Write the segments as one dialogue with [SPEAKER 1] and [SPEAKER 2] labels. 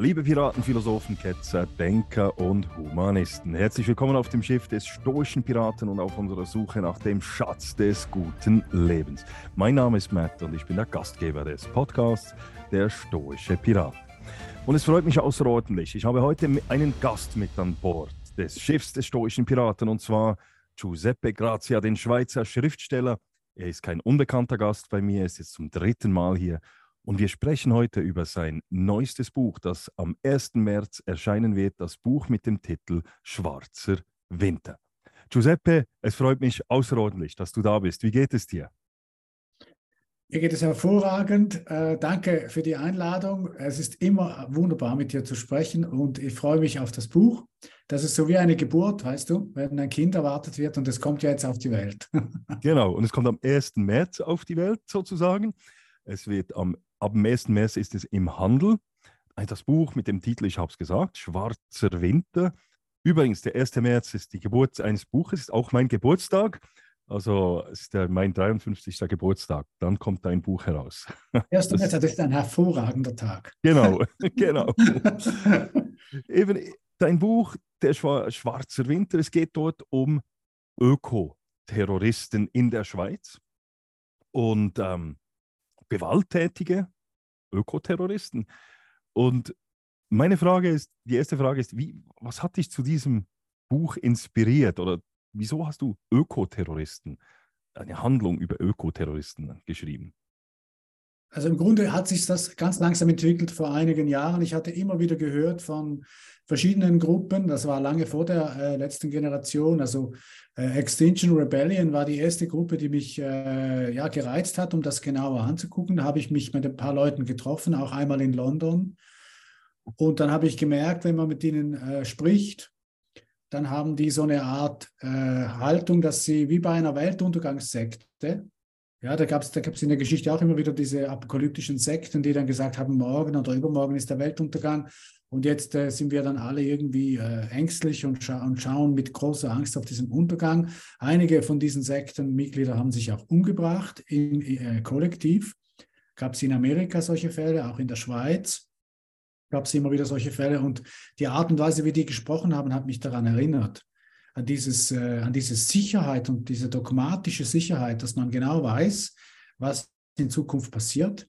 [SPEAKER 1] Liebe Piraten, Philosophen, Ketzer, Denker und Humanisten. Herzlich willkommen auf dem Schiff des stoischen Piraten und auf unserer Suche nach dem Schatz des guten Lebens. Mein Name ist Matt und ich bin der Gastgeber des Podcasts Der stoische Pirat. Und es freut mich außerordentlich. Ich habe heute einen Gast mit an Bord des Schiffs des stoischen Piraten und zwar Giuseppe Grazia, den Schweizer Schriftsteller. Er ist kein unbekannter Gast bei mir, er ist jetzt zum dritten Mal hier und wir sprechen heute über sein neuestes Buch, das am 1. März erscheinen wird, das Buch mit dem Titel Schwarzer Winter. Giuseppe, es freut mich außerordentlich, dass du da bist. Wie geht es dir?
[SPEAKER 2] Mir geht es hervorragend. Äh, danke für die Einladung. Es ist immer wunderbar, mit dir zu sprechen und ich freue mich auf das Buch. Das ist so wie eine Geburt, weißt du, wenn ein Kind erwartet wird und es kommt ja jetzt auf die Welt.
[SPEAKER 1] genau, und es kommt am 1. März auf die Welt sozusagen. Es wird am ab dem 1. März ist es im Handel. Das Buch mit dem Titel, ich habe es gesagt, Schwarzer Winter. Übrigens, der 1. März ist die Geburt eines Buches, ist auch mein Geburtstag. Also es ist der, mein 53. Geburtstag. Dann kommt dein Buch heraus.
[SPEAKER 2] 1. März, ist ein hervorragender Tag.
[SPEAKER 1] Genau, genau. Eben dein Buch, der Schwarzer Winter, es geht dort um Ökoterroristen in der Schweiz. Und ähm, gewalttätige Ökoterroristen. Und meine Frage ist, die erste Frage ist, wie, was hat dich zu diesem Buch inspiriert oder wieso hast du Ökoterroristen, eine Handlung über Ökoterroristen geschrieben?
[SPEAKER 2] Also im Grunde hat sich das ganz langsam entwickelt vor einigen Jahren. Ich hatte immer wieder gehört von verschiedenen Gruppen, das war lange vor der äh, letzten Generation, also äh, Extinction Rebellion war die erste Gruppe, die mich äh, ja, gereizt hat, um das genauer anzugucken. Da habe ich mich mit ein paar Leuten getroffen, auch einmal in London. Und dann habe ich gemerkt, wenn man mit ihnen äh, spricht, dann haben die so eine Art äh, Haltung, dass sie wie bei einer Weltuntergangssekte, ja, da gab es da gab's in der Geschichte auch immer wieder diese apokalyptischen Sekten, die dann gesagt haben, morgen oder übermorgen ist der Weltuntergang. Und jetzt äh, sind wir dann alle irgendwie äh, ängstlich und, scha und, schauen mit großer Angst auf diesen Untergang. Einige von diesen Sektenmitgliedern haben sich auch umgebracht, in, äh, kollektiv. Gab es in Amerika solche Fälle, auch in der Schweiz gab es immer wieder solche Fälle. Und die Art und Weise, wie die gesprochen haben, hat mich daran erinnert an, dieses, äh, an diese Sicherheit und diese dogmatische Sicherheit, dass man genau weiß, was in Zukunft passiert.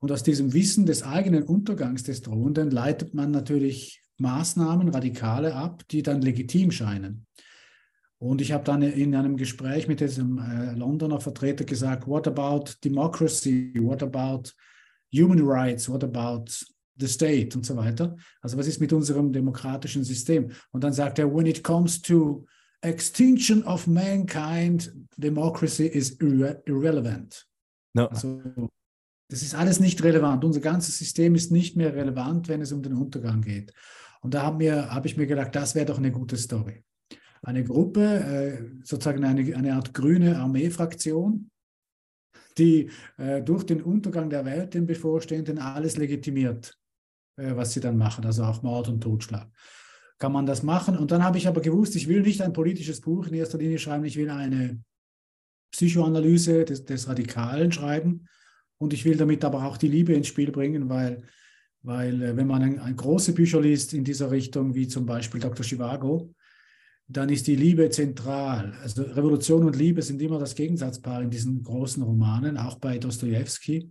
[SPEAKER 2] Und aus diesem Wissen des eigenen Untergangs des Drohenden leitet man natürlich Maßnahmen, Radikale ab, die dann legitim scheinen. Und ich habe dann in einem Gespräch mit diesem äh, Londoner Vertreter gesagt, what about democracy, what about human rights, what about the state und so weiter. Also was ist mit unserem demokratischen System? Und dann sagt er, when it comes to extinction of mankind, democracy is irre irrelevant. No. Also, das ist alles nicht relevant. Unser ganzes System ist nicht mehr relevant, wenn es um den Untergang geht. Und da habe hab ich mir gedacht, das wäre doch eine gute Story. Eine Gruppe, äh, sozusagen eine, eine Art grüne Armeefraktion, die äh, durch den Untergang der Welt, den bevorstehenden, alles legitimiert. Äh, was sie dann machen, also auch Mord und Totschlag. Kann man das machen? Und dann habe ich aber gewusst, ich will nicht ein politisches Buch in erster Linie schreiben, ich will eine Psychoanalyse des, des Radikalen schreiben und ich will damit aber auch die Liebe ins Spiel bringen, weil, weil äh, wenn man ein, ein große Bücher liest in dieser Richtung, wie zum Beispiel Dr. Chivago, dann ist die Liebe zentral. Also Revolution und Liebe sind immer das Gegensatzpaar in diesen großen Romanen, auch bei Dostoevsky.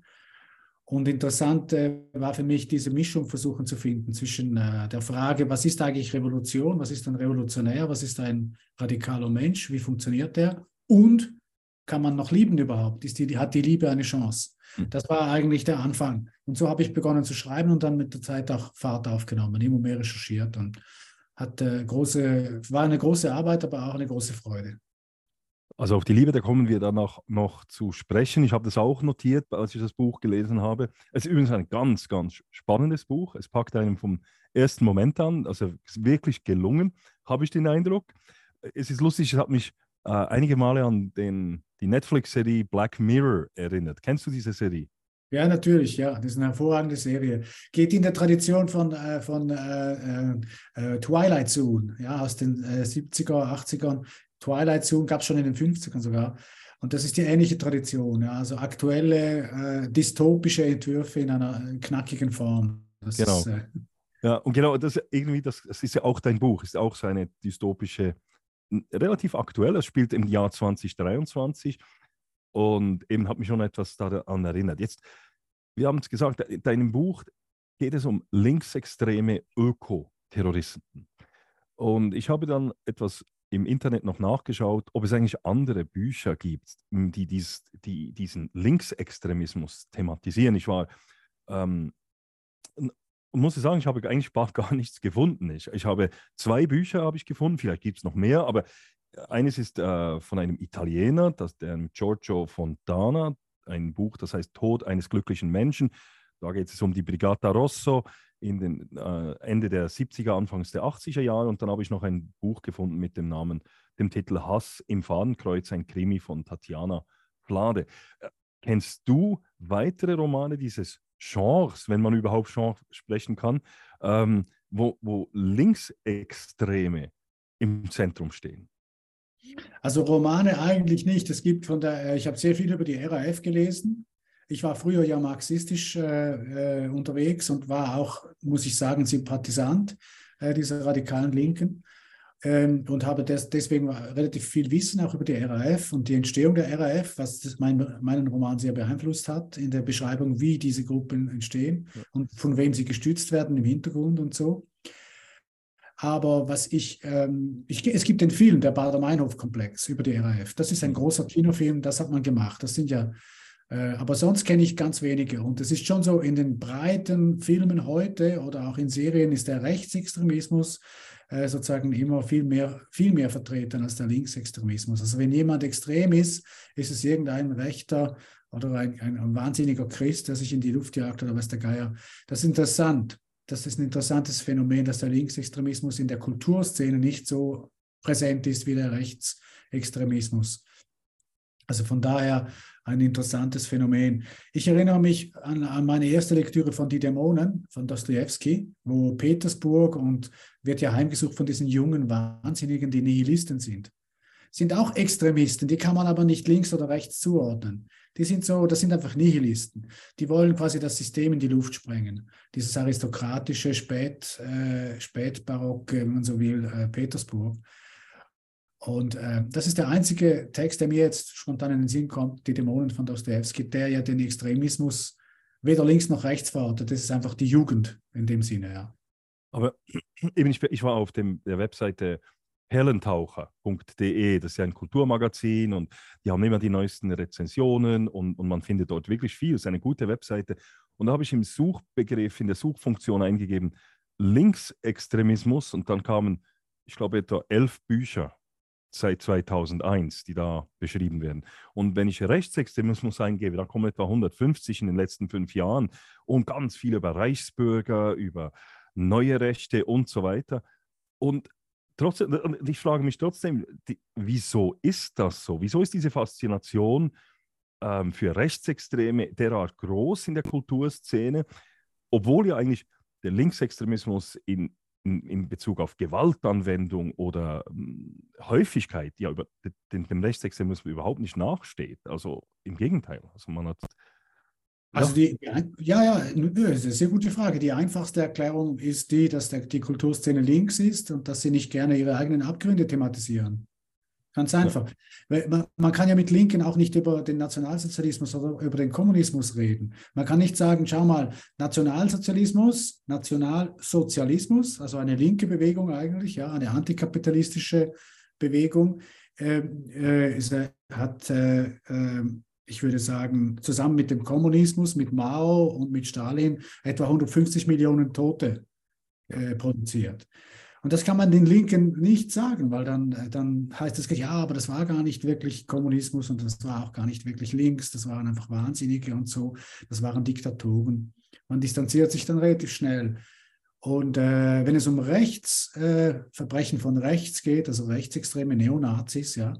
[SPEAKER 2] Und interessant äh, war für mich diese Mischung versuchen zu finden zwischen äh, der Frage, was ist eigentlich Revolution, was ist ein Revolutionär, was ist ein radikaler Mensch, wie funktioniert der und kann man noch lieben überhaupt? Ist die, hat die Liebe eine Chance? Hm. Das war eigentlich der Anfang. Und so habe ich begonnen zu schreiben und dann mit der Zeit auch Fahrt aufgenommen, immer mehr recherchiert und hat äh, große, war eine große Arbeit, aber auch eine große Freude.
[SPEAKER 1] Also auf die Liebe, da kommen wir danach noch zu sprechen. Ich habe das auch notiert, als ich das Buch gelesen habe. Es ist übrigens ein ganz, ganz spannendes Buch. Es packt einem vom ersten Moment an. Also wirklich gelungen, habe ich den Eindruck. Es ist lustig, es hat mich äh, einige Male an den, die Netflix-Serie Black Mirror erinnert. Kennst du diese Serie?
[SPEAKER 2] Ja, natürlich, ja. Das ist eine hervorragende Serie. Geht in der Tradition von, äh, von äh, äh, äh Twilight Zone, ja, aus den 70er, äh, 80ern. Twilight Zone gab es schon in den 50ern sogar. Und das ist die ähnliche Tradition, ja, also aktuelle äh, dystopische Entwürfe in einer knackigen Form.
[SPEAKER 1] Das genau. Ist, äh, ja, und genau, das irgendwie, das, das ist ja auch dein Buch, ist auch so eine dystopische, relativ aktuell, es spielt im Jahr 2023 und eben hat mich schon etwas daran erinnert. Jetzt, wir haben es gesagt, in deinem Buch geht es um linksextreme Ökoterroristen. Und ich habe dann etwas im Internet noch nachgeschaut, ob es eigentlich andere Bücher gibt, die, dies, die diesen Linksextremismus thematisieren. Ich war, ähm, muss ich sagen, ich habe eigentlich gar nichts gefunden. Ich, ich habe zwei Bücher habe ich gefunden, vielleicht gibt es noch mehr, aber eines ist äh, von einem Italiener, das, der Giorgio Fontana, ein Buch, das heißt Tod eines glücklichen Menschen. Da geht es um die Brigata Rosso in den äh, Ende der 70er, Anfangs der 80er Jahre. Und dann habe ich noch ein Buch gefunden mit dem Namen, dem Titel Hass im Fadenkreuz, ein Krimi von Tatjana Flade. Äh, kennst du weitere Romane dieses Genres, wenn man überhaupt Genre sprechen kann, ähm, wo, wo Linksextreme im Zentrum stehen?
[SPEAKER 2] Also Romane eigentlich nicht. Es gibt von der, äh, ich habe sehr viel über die RAF gelesen. Ich war früher ja marxistisch äh, äh, unterwegs und war auch, muss ich sagen, Sympathisant äh, dieser radikalen Linken ähm, und habe des, deswegen relativ viel Wissen auch über die RAF und die Entstehung der RAF, was mein, meinen Roman sehr beeinflusst hat in der Beschreibung, wie diese Gruppen entstehen ja. und von wem sie gestützt werden im Hintergrund und so. Aber was ich, ähm, ich, es gibt den Film, der Bader-Meinhof-Komplex über die RAF. Das ist ein mhm. großer Kinofilm, das hat man gemacht. Das sind ja, aber sonst kenne ich ganz wenige. Und es ist schon so, in den breiten Filmen heute oder auch in Serien ist der Rechtsextremismus äh, sozusagen immer viel mehr, viel mehr vertreten als der Linksextremismus. Also wenn jemand extrem ist, ist es irgendein Rechter oder ein, ein, ein wahnsinniger Christ, der sich in die Luft jagt oder was der Geier. Das ist interessant das ist ein interessantes Phänomen, dass der Linksextremismus in der Kulturszene nicht so präsent ist wie der Rechtsextremismus. Also von daher ein interessantes Phänomen. Ich erinnere mich an, an, meine erste Lektüre von Die Dämonen von Dostoevsky, wo Petersburg und wird ja heimgesucht von diesen jungen Wahnsinnigen, die Nihilisten sind. Sind auch Extremisten, die kann man aber nicht links oder rechts zuordnen die sind so, das sind einfach Nihilisten. Die wollen quasi das System in die Luft sprengen. Dieses aristokratische Spät, äh, Spätbarocke, wenn man so will, äh, Petersburg. Und äh, das ist der einzige Text, der mir jetzt spontan in den Sinn kommt, die Dämonen von Dostoevsky, der ja den Extremismus weder links noch rechts verortet. Das ist einfach die Jugend in dem Sinne, ja.
[SPEAKER 1] Aber eben, ich, ich war auf dem, der Webseite perlentaucher.de. Das ist ja ein Kulturmagazin und die haben immer die neuesten Rezensionen und, und man findet dort wirklich viel. Es ist eine gute Webseite. Und da habe ich im Suchbegriff, in der Suchfunktion eingegeben, Linksextremismus und dann kamen, ich glaube, etwa elf Bücher seit 2001, die da beschrieben werden. Und wenn ich Rechtsextremismus eingebe, da kommen etwa 150 in den letzten fünf Jahren und ganz viel über Reichsbürger, über neue Rechte und so weiter. Und trotzdem, ich frage mich trotzdem, die, wieso ist das so? Wieso ist diese Faszination ähm, für Rechtsextreme derart groß in der Kulturszene, obwohl ja eigentlich der Linksextremismus in, in, Bezug auf Gewaltanwendung oder ähm, Häufigkeit ja über den, dem Rechtsextremismus überhaupt nicht nachsteht. Also im Gegenteil. Also man hat
[SPEAKER 2] also die, ja, ja, eine sehr gute Frage. Die einfachste Erklärung ist die, dass der, die Kulturszene links ist und dass sie nicht gerne ihre eigenen Abgründe thematisieren. Ganz einfach. Ja. Man, kann ja mit Linken auch nicht über den Nationalsozialismus oder über den Kommunismus reden. Man kann nicht sagen, schau mal, Nationalsozialismus, Nationalsozialismus, also eine linke Bewegung eigentlich, ja, eine antikapitalistische Bewegung, äh, äh, ist, hat äh, ähm, ich würde sagen, zusammen mit dem Kommunismus, mit Mao und mit Stalin etwa 150 Millionen Tote äh, produziert. Und das kann man den Linken nicht sagen, weil dann, dann heißt es, ja, aber das war gar nicht wirklich Kommunismus und das war auch gar nicht wirklich links, das waren einfach Wahnsinnige und so, das waren Diktatoren. Man distanziert sich dann relativ schnell. Und äh, wenn es um Rechts, äh, von rechts geht, also rechtsextreme Neonazis, ja,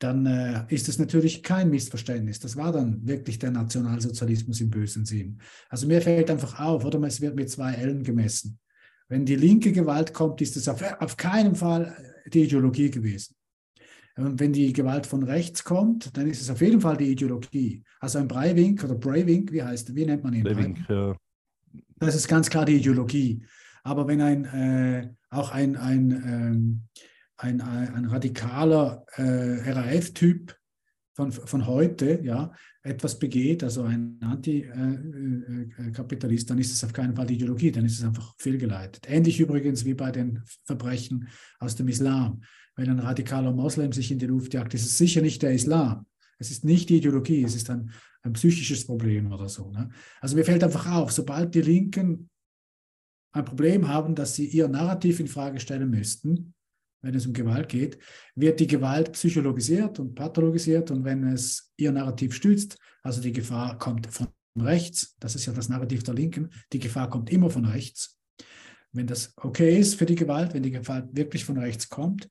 [SPEAKER 2] dann äh, ist es natürlich kein Missverständnis. Das war dann wirklich der Nationalsozialismus im bösen Sinn. Also mir fällt einfach auf, oder es wird mit zwei Ellen gemessen. Wenn die linke Gewalt kommt, ist es auf, auf keinen Fall die Ideologie gewesen. Und wenn die Gewalt von rechts kommt, dann ist es auf jeden Fall die Ideologie. Also ein Breivik oder Breivik, wie heißt, wie nennt man ihn?
[SPEAKER 1] Breivik, ja.
[SPEAKER 2] Das ist ganz klar die Ideologie. Aber wenn ein, äh, auch ein, ein, ähm, ein, ein, radikaler äh, RAF-Typ von, von heute ja, etwas begeht, also ein Antikapitalist, dann ist es auf keinen Fall die Ideologie, dann ist es einfach fehlgeleitet. Ähnlich übrigens wie bei den Verbrechen aus dem Islam. Wenn ein radikaler Moslem sich in die Luft jagt, ist es sicher nicht der Islam. Es ist nicht die Ideologie, es ist ein, ein psychisches Problem oder so. Ne? Also mir fällt einfach auf, sobald die Linken ein Problem haben, dass sie ihr Narrativ in Frage stellen müssten, wenn es um Gewalt geht, wird die Gewalt psychologisiert und pathologisiert und wenn es ihr Narrativ stützt, also die Gefahr kommt von rechts, das ist ja das Narrativ der Linken, die Gefahr kommt immer von rechts. Wenn das okay ist für die Gewalt, wenn die Gewalt wirklich von rechts kommt,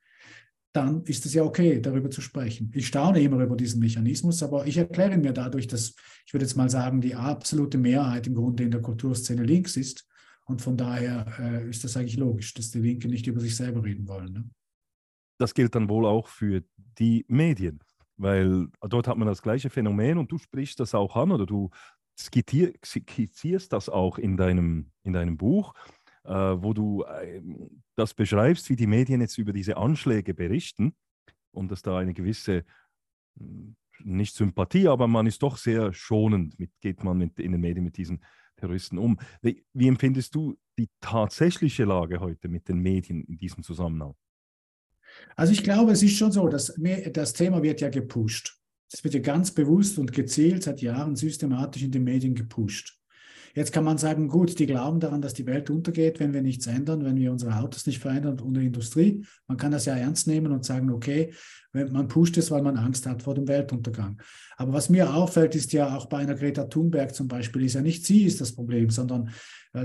[SPEAKER 2] dann ist es ja okay, darüber zu sprechen. Ich staune immer über diesen Mechanismus, aber ich erkläre mir dadurch, dass, ich würde jetzt mal sagen, die absolute Mehrheit im Grunde in der Kulturszene links ist. Und von daher äh, ist das eigentlich logisch, dass die Linken nicht über sich selber reden wollen. Ne?
[SPEAKER 1] Das gilt dann wohl auch für die Medien, weil dort hat man das gleiche Phänomen und du sprichst das auch an oder du skizzierst das auch in deinem, in deinem Buch, äh, wo du äh, das beschreibst, wie die Medien jetzt über diese Anschläge berichten und dass da eine gewisse, hm, nicht Sympathie, aber man ist doch sehr schonend, mit, geht man mit, in den Medien mit diesen Terroristen um. Wie, wie empfindest du die tatsächliche Lage heute mit den Medien in diesem Zusammenhang?
[SPEAKER 2] Also ich glaube, es ist schon so, dass das Thema wird ja gepusht. Es wird ja ganz bewusst und gezielt seit Jahren systematisch in den Medien gepusht. Jetzt kann man sagen, gut, die glauben daran, dass die Welt untergeht, wenn wir nichts ändern, wenn wir unsere Autos nicht verändern und die Industrie. Man kann das ja ernst nehmen und sagen, okay, man pusht es, weil man Angst hat vor dem Weltuntergang. Aber was mir auffällt, ist ja auch bei einer Greta Thunberg zum Beispiel, ist ja nicht sie ist das Problem, sondern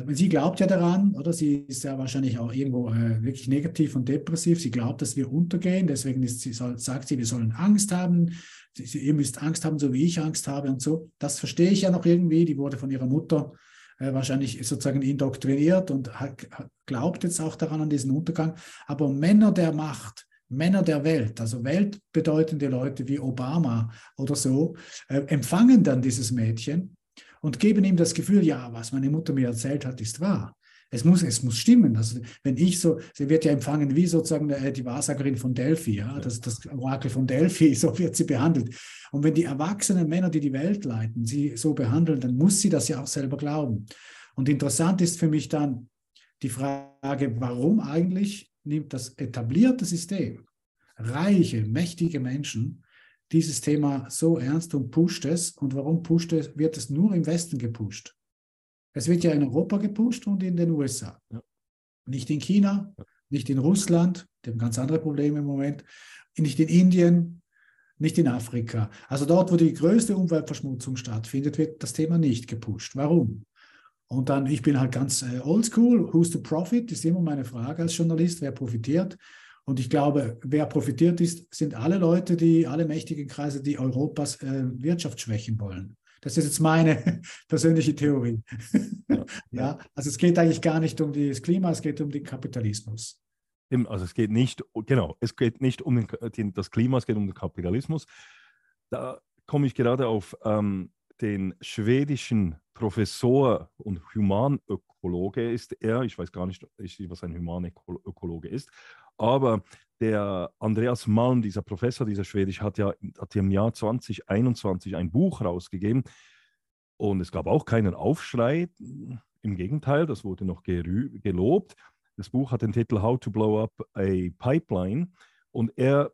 [SPEAKER 2] Sie glaubt ja daran, oder? Sie ist ja wahrscheinlich auch irgendwo äh, wirklich negativ und depressiv. Sie glaubt, dass wir untergehen. Deswegen sie, sagt sie, wir sollen Angst haben. Ihr müsst Angst haben, so wie ich Angst habe und so. Das verstehe ich ja noch irgendwie. Die wurde von ihrer Mutter äh, wahrscheinlich sozusagen indoktriniert und hat, glaubt jetzt auch daran an diesen Untergang. Aber Männer der Macht, Männer der Welt, also weltbedeutende Leute wie Obama oder so, äh, empfangen dann dieses Mädchen und geben ihm das Gefühl, ja, was meine Mutter mir erzählt hat, ist wahr. Es muss, es muss stimmen. Also wenn ich so, sie wird ja empfangen wie sozusagen äh, die Wahrsagerin von Delphi, ja, das, das Orakel von Delphi, so wird sie behandelt. Und wenn die erwachsenen Männer, die die Welt leiten, sie so behandeln, dann muss sie das ja auch selber glauben. Und interessant ist für mich dann die Frage, warum eigentlich nimmt das etablierte System reiche, mächtige Menschen dieses Thema so ernst und pusht es. Und warum pusht es, wird es nur im Westen gepusht? Es wird ja in Europa gepusht und in den USA. Ja. Nicht in China, nicht in Russland, die haben ganz andere Probleme im Moment, nicht in Indien, nicht in Afrika. Also dort, wo die größte Umweltverschmutzung stattfindet, wird das Thema nicht gepusht. Warum? Und dann, ich bin halt ganz äh, oldschool, who's the profit, ist immer meine Frage als Journalist, wer profitiert? Und ich glaube, wer profitiert ist, sind alle Leute, die, alle mächtigen Kreise, die Europas äh, Wirtschaft schwächen wollen. Das ist jetzt meine persönliche Theorie. Ja, ja, also es geht eigentlich gar nicht um das Klima, es geht um den Kapitalismus.
[SPEAKER 1] Also es geht nicht, genau, es geht nicht um den, das Klima, es geht um den Kapitalismus. Da komme ich gerade auf ähm, den schwedischen Professor und Humanökologe ist er, ich weiß gar nicht, was ein Humanökologe ist, aber der Andreas Malm, dieser Professor, dieser Schwedisch, hat ja, hat ja im Jahr 2021 ein Buch rausgegeben und es gab auch keinen Aufschrei. Im Gegenteil, das wurde noch gelobt. Das Buch hat den Titel How to Blow Up a Pipeline und er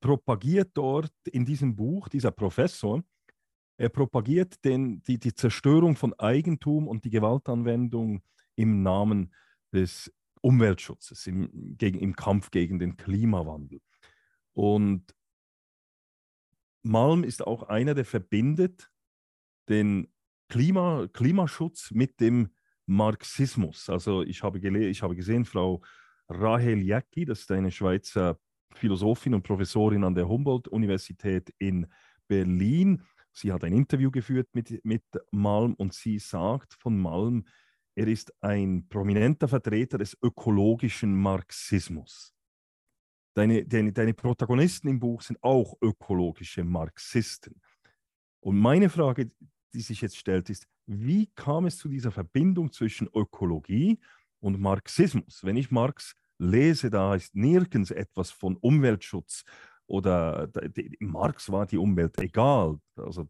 [SPEAKER 1] propagiert dort in diesem Buch, dieser Professor, er propagiert den, die, die Zerstörung von Eigentum und die Gewaltanwendung im Namen des Umweltschutzes, im, gegen, im Kampf gegen den Klimawandel. Und Malm ist auch einer, der verbindet den Klima, Klimaschutz mit dem Marxismus. Also ich habe, ich habe gesehen, Frau Rahel Jacki, das ist eine Schweizer Philosophin und Professorin an der Humboldt-Universität in Berlin. Sie hat ein Interview geführt mit, mit Malm und sie sagt von Malm, er ist ein prominenter Vertreter des ökologischen Marxismus. Deine, deine, deine Protagonisten im Buch sind auch ökologische Marxisten. Und meine Frage die sich jetzt stellt, ist, wie kam es zu dieser Verbindung zwischen Ökologie und Marxismus? Wenn ich Marx lese, da ist nirgends etwas von Umweltschutz oder Marx war die Umwelt egal. Also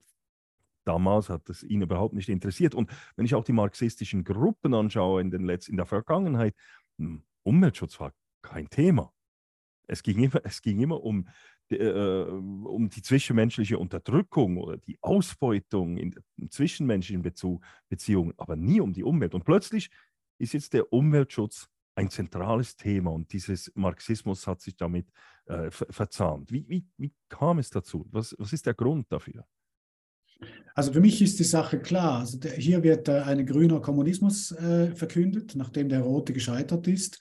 [SPEAKER 1] damals hat es ihn überhaupt nicht interessiert. Und wenn ich auch die marxistischen Gruppen anschaue in, den Letz in der Vergangenheit, hm, Umweltschutz war kein Thema. Es ging immer, es ging immer um, äh, um die zwischenmenschliche Unterdrückung oder die Ausbeutung in, in zwischenmenschlichen Bezu Beziehungen, aber nie um die Umwelt. Und plötzlich ist jetzt der Umweltschutz ein zentrales Thema und dieses Marxismus hat sich damit äh, verzahnt. Wie, wie, wie kam es dazu? Was, was ist der Grund dafür?
[SPEAKER 2] Also für mich ist die Sache klar. Also der, hier wird äh, ein grüner Kommunismus äh, verkündet, nachdem der rote gescheitert ist.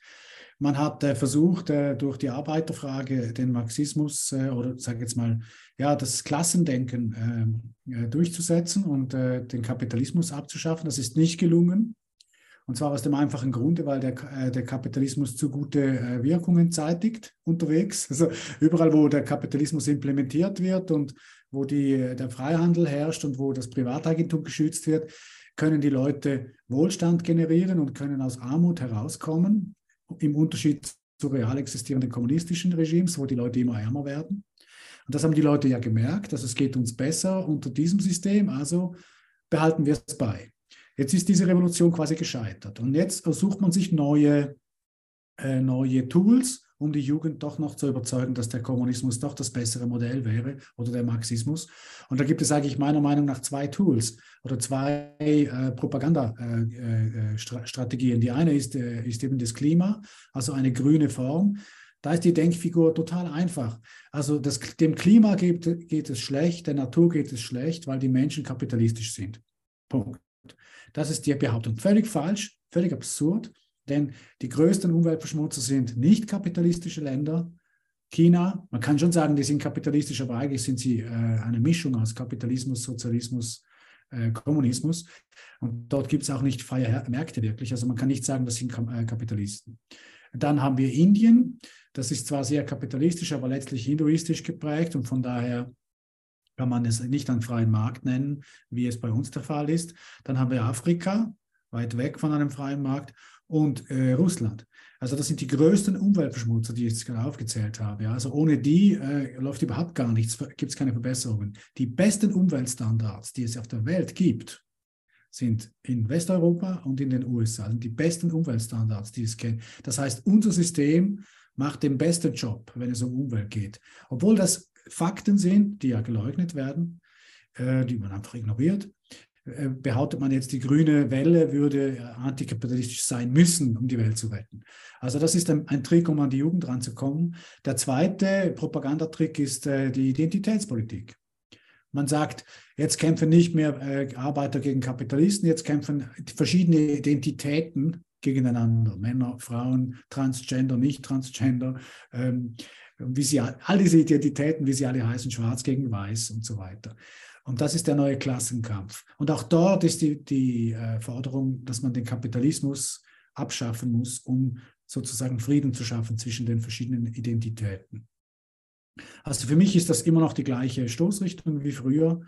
[SPEAKER 2] Man hat äh, versucht, äh, durch die Arbeiterfrage den Marxismus äh, oder sage jetzt mal, ja, das Klassendenken äh, durchzusetzen und den Kapitalismus abzuschaffen. Das ist nicht gelungen. Und zwar aus dem einfachen Grunde, weil der, der Kapitalismus zu gute Wirkungen zeitigt unterwegs. Also überall, wo der Kapitalismus implementiert wird und wo die, der Freihandel herrscht und wo das Privateigentum geschützt wird, können die Leute Wohlstand generieren und können aus Armut herauskommen, im Unterschied zu real existierenden kommunistischen Regimes, wo die Leute immer ärmer werden. Und das haben die Leute ja gemerkt, dass es geht uns besser unter diesem System, also behalten wir es bei. Jetzt ist diese Revolution quasi gescheitert und jetzt sucht man sich neue, äh, neue Tools, um die Jugend doch noch zu überzeugen, dass der Kommunismus doch das bessere Modell wäre oder der Marxismus. Und da gibt es eigentlich meiner Meinung nach zwei Tools oder zwei äh, Propagandastrategien. Äh, äh, die eine ist, äh, ist eben das Klima, also eine grüne Form. Da ist die Denkfigur total einfach. Also das, dem Klima geht, geht es schlecht, der Natur geht es schlecht, weil die Menschen kapitalistisch sind. Punkt. Das ist die Behauptung. Völlig falsch, völlig absurd, denn die größten Umweltverschmutzer sind nicht kapitalistische Länder. China, man kann schon sagen, die sind kapitalistisch, aber eigentlich sind sie äh, eine Mischung aus Kapitalismus, Sozialismus, äh, Kommunismus. Und dort gibt es auch nicht freie Märkte wirklich. Also man kann nicht sagen, das sind äh, Kapitalisten. Dann haben wir Indien. Das ist zwar sehr kapitalistisch, aber letztlich hinduistisch geprägt und von daher kann man es nicht einen freien Markt nennen, wie es bei uns der Fall ist. Dann haben wir Afrika, weit weg von einem freien Markt, und äh, Russland. Also das sind die größten Umweltverschmutzer, die ich jetzt gerade aufgezählt habe. Ja. Also ohne die äh, läuft überhaupt gar nichts, gibt es keine Verbesserungen. Die besten Umweltstandards, die es auf der Welt gibt, sind in Westeuropa und in den USA. Also die besten Umweltstandards, die es kennt. Das heißt, unser System macht den besten Job, wenn es um Umwelt geht. Obwohl das Fakten sind, die ja geleugnet werden, äh, die man einfach ignoriert, behauptet man jetzt, die grüne Welle würde äh, antikapitalistisch sein müssen, um die Welt zu retten. Also das ist ein, ein Trick, um an die Jugend ranzukommen. Der zweite Propagandatrick ist äh, die Identitätspolitik. Man sagt, jetzt kämpfen nicht mehr äh, Arbeiter gegen Kapitalisten, jetzt kämpfen verschiedene Identitäten gegeneinander. Männer, Frauen, Transgender, Nicht-Transgender. Ähm, wie sie all diese Identitäten, wie sie alle heißen, schwarz gegen weiß und so weiter. Und das ist der neue Klassenkampf. Und auch dort ist die, die äh, Forderung, dass man den Kapitalismus abschaffen muss, um sozusagen Frieden zu schaffen zwischen den verschiedenen Identitäten. Also für mich ist das immer noch die gleiche Stoßrichtung wie früher.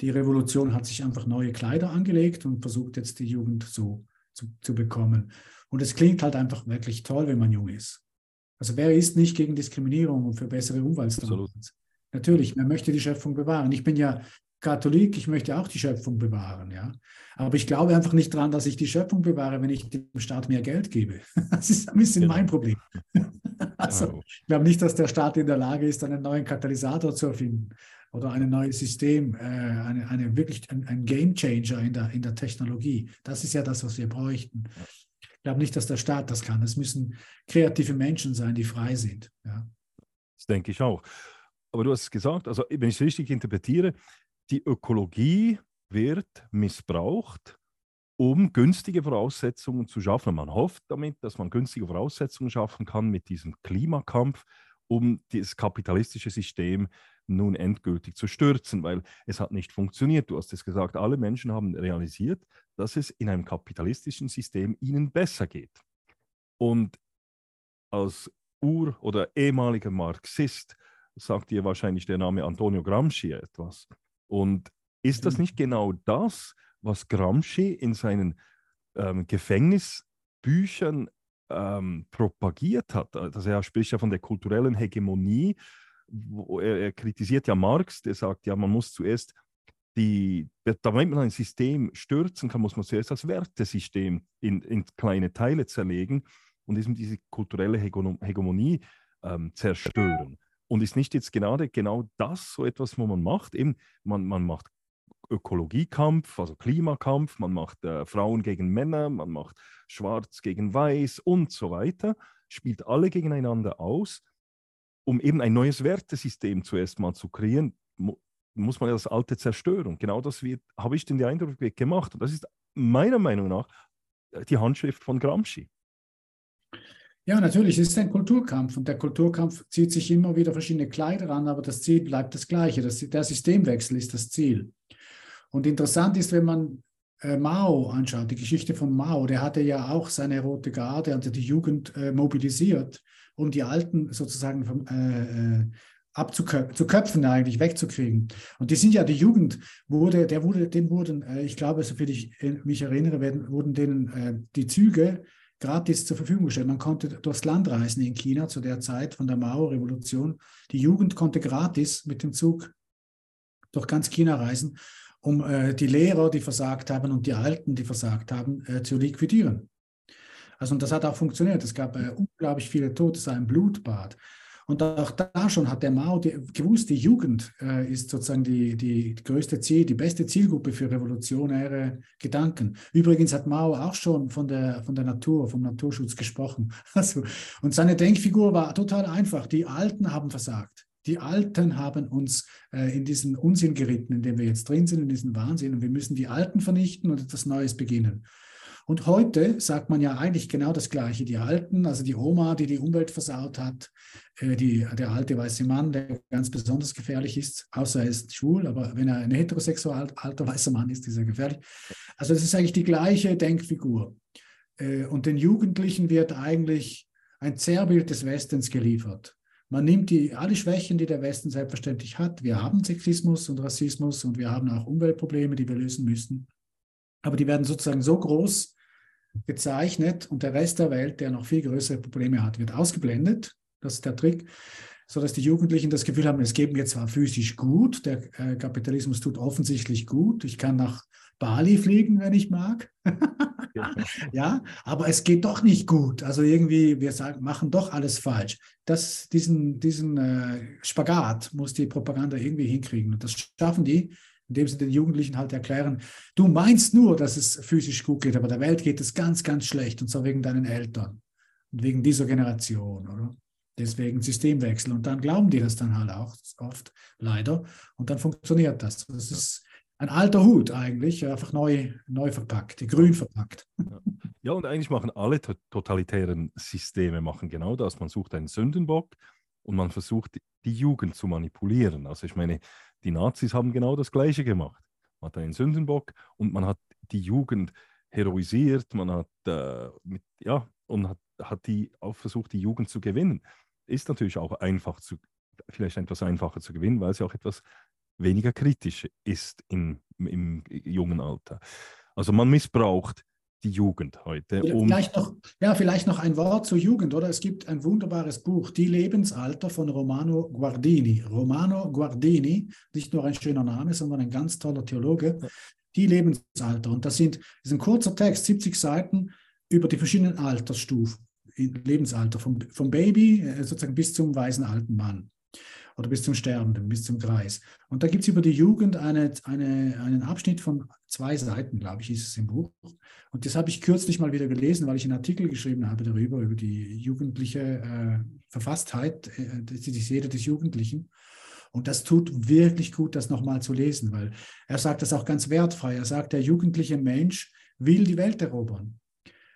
[SPEAKER 2] Die Revolution hat sich einfach neue Kleider angelegt und versucht jetzt die Jugend so zu, zu bekommen. Und es klingt halt einfach wirklich toll, wenn man jung ist. Also wer ist nicht gegen Diskriminierung und für bessere Umweltstandards? Natürlich, wer möchte die Schöpfung bewahren? Ich bin ja Katholik, ich möchte auch die Schöpfung bewahren, ja. Aber ich glaube einfach nicht daran, dass ich die Schöpfung bewahre, wenn ich dem Staat mehr Geld gebe. Das ist ein bisschen genau. mein Problem. Also, ich glaube nicht, dass der Staat in der Lage ist, einen neuen Katalysator zu erfinden oder ein neues System, äh, eine, eine wirklich ein, ein Game Changer in der, in der Technologie. Das ist ja das, was wir bräuchten. Ich glaube nicht, dass der Staat das kann. Es müssen kreative Menschen sein, die frei sind. Ja.
[SPEAKER 1] Das denke ich auch. Aber du hast es gesagt, also wenn ich es richtig interpretiere, die Ökologie wird missbraucht, um günstige Voraussetzungen zu schaffen. Man hofft damit, dass man günstige Voraussetzungen schaffen kann mit diesem Klimakampf, um das kapitalistische System nun endgültig zu stürzen, weil es hat nicht funktioniert. Du hast es gesagt, alle Menschen haben realisiert, dass es in einem kapitalistischen System ihnen besser geht. Und als Ur- oder ehemaliger Marxist sagt dir wahrscheinlich der Name Antonio Gramsci etwas. Und Ist das mhm. nicht genau das, was Gramsci in seinen ähm, Gefängnisbüchern ähm, propagiert hat? Also er spricht ja von der kulturellen Hegemonie. Er, er, kritisiert ja Marx, der sagt ja, man muss zuerst die, damit man ein System stürzen kann, muss man zuerst das Wertesystem in, in kleine Teile zerlegen und diesem diese kulturelle Hegemonie ähm, zerstören. Und ist nicht jetzt gerade genau das so etwas, wo man macht? Eben, man, man macht Ökologiekampf, also Klimakampf, man macht äh, Frauen gegen Männer, man macht Schwarz gegen Weiß und so weiter, spielt alle gegeneinander aus, um eben ein neues Wertesystem zuerst mal zu kreieren, muss man ja das alte zerstören. Genau das habe ich den Eindruck gemacht. Und das ist meiner Meinung nach äh, die Handschrift von Gramsci.
[SPEAKER 2] Ja, natürlich, es ist ein Kulturkampf und der Kulturkampf zieht sich immer wieder verschiedene Kleider an, aber das Ziel bleibt das gleiche. Das, der Systemwechsel ist das Ziel. Und interessant ist, wenn man äh, Mao anschaut, die Geschichte von Mao, der hatte ja auch seine rote Garde, also die Jugend äh, mobilisiert, um die Alten sozusagen vom, äh, äh abzuköpfen, eigentlich wegzukriegen. Und die sind ja, die Jugend wurde, der wurde, dem wurden, äh, ich glaube, soviel ich mich erinnere, werden, wurden denen äh, die Züge gratis zur Verfügung gestellt. Man konnte durchs Land reisen in China zu der Zeit von der Mao-Revolution. Die Jugend konnte gratis mit dem Zug durch ganz China reisen, um äh, die Lehrer, die versagt haben und die Alten, die versagt haben, äh, zu liquidieren. Also und das hat auch funktioniert. Es gab äh, unglaublich viele Tote, es war ein Blutbad. Und auch da schon hat der Mao die, gewusst, die Jugend äh, ist sozusagen die, die, größte Ziel, die beste Zielgruppe für revolutionäre Gedanken. Übrigens hat Mao auch schon von der, von der Natur, vom Naturschutz gesprochen. Also, und seine Denkfigur war total einfach. Die Alten haben versagt. Die Alten haben uns äh, in diesen Unsinn geritten, in dem wir jetzt drin sind, in diesen Wahnsinn. Und wir müssen die Alten vernichten und etwas Neues beginnen. Und heute sagt man ja eigentlich genau das Gleiche. Die Alten, also die Oma, die die Umwelt versaut hat, äh, die, der alte weiße Mann, der ganz besonders gefährlich ist, außer er ist schwul, aber wenn er ein heterosexuell alter weißer Mann ist, ist er gefährlich. Also das ist eigentlich die gleiche Denkfigur. Äh, und den Jugendlichen wird eigentlich ein Zerrbild des Westens geliefert. Man nimmt die, alle Schwächen, die der Westen selbstverständlich hat. Wir haben Sexismus und Rassismus und wir haben auch Umweltprobleme, die wir lösen müssen. Aber die werden sozusagen so groß gezeichnet und der Rest der Welt, der noch viel größere Probleme hat, wird ausgeblendet. Das ist der Trick, sodass die Jugendlichen das Gefühl haben, es geht mir zwar physisch gut, der äh, Kapitalismus tut offensichtlich gut, ich kann nach Bali fliegen, wenn ich mag. ja, aber es geht doch nicht gut. Also irgendwie, wir sagen, machen doch alles falsch. Das, diesen diesen äh, Spagat muss die Propaganda irgendwie hinkriegen. Und das schaffen die, indem sie den Jugendlichen halt erklären, du meinst nur, dass es physisch gut geht, aber der Welt geht es ganz, ganz schlecht und zwar wegen deinen Eltern und wegen dieser Generation, oder? Deswegen Systemwechsel. Und dann glauben die das dann halt auch oft, leider. Und dann funktioniert das. Das ist ein alter Hut eigentlich, einfach neu, neu verpackt, grün verpackt.
[SPEAKER 1] Ja, und eigentlich machen alle totalitären Systeme machen genau das. Man sucht einen Sündenbock und man versucht, die Jugend zu manipulieren. Also ich meine, die Nazis haben genau das Gleiche gemacht. Man hat einen Sündenbock und man hat die Jugend heroisiert, man hat, äh, mit, ja, und hat, hat die auch versucht, die Jugend zu gewinnen. Ist natürlich auch einfach zu, vielleicht etwas einfacher zu gewinnen, weil sie auch etwas weniger kritisch ist im, im jungen Alter. Also man missbraucht die Jugend heute.
[SPEAKER 2] Um vielleicht noch, ja, vielleicht noch ein Wort zur Jugend, oder? Es gibt ein wunderbares Buch, Die Lebensalter von Romano Guardini. Romano Guardini, nicht nur ein schöner Name, sondern ein ganz toller Theologe. Die Lebensalter. Und das, sind, das ist ein kurzer Text, 70 Seiten über die verschiedenen Altersstufen, Lebensalter, vom, vom Baby äh, sozusagen bis zum weisen alten Mann oder bis zum Sterbenden, bis zum Kreis. Und da gibt es über die Jugend eine, eine, einen Abschnitt von zwei Seiten, glaube ich, ist es im Buch. Und das habe ich kürzlich mal wieder gelesen, weil ich einen Artikel geschrieben habe darüber, über die jugendliche äh, Verfasstheit, äh, die Seele des Jugendlichen. Und das tut wirklich gut, das nochmal zu lesen, weil er sagt das auch ganz wertfrei. Er sagt, der jugendliche Mensch will die Welt erobern.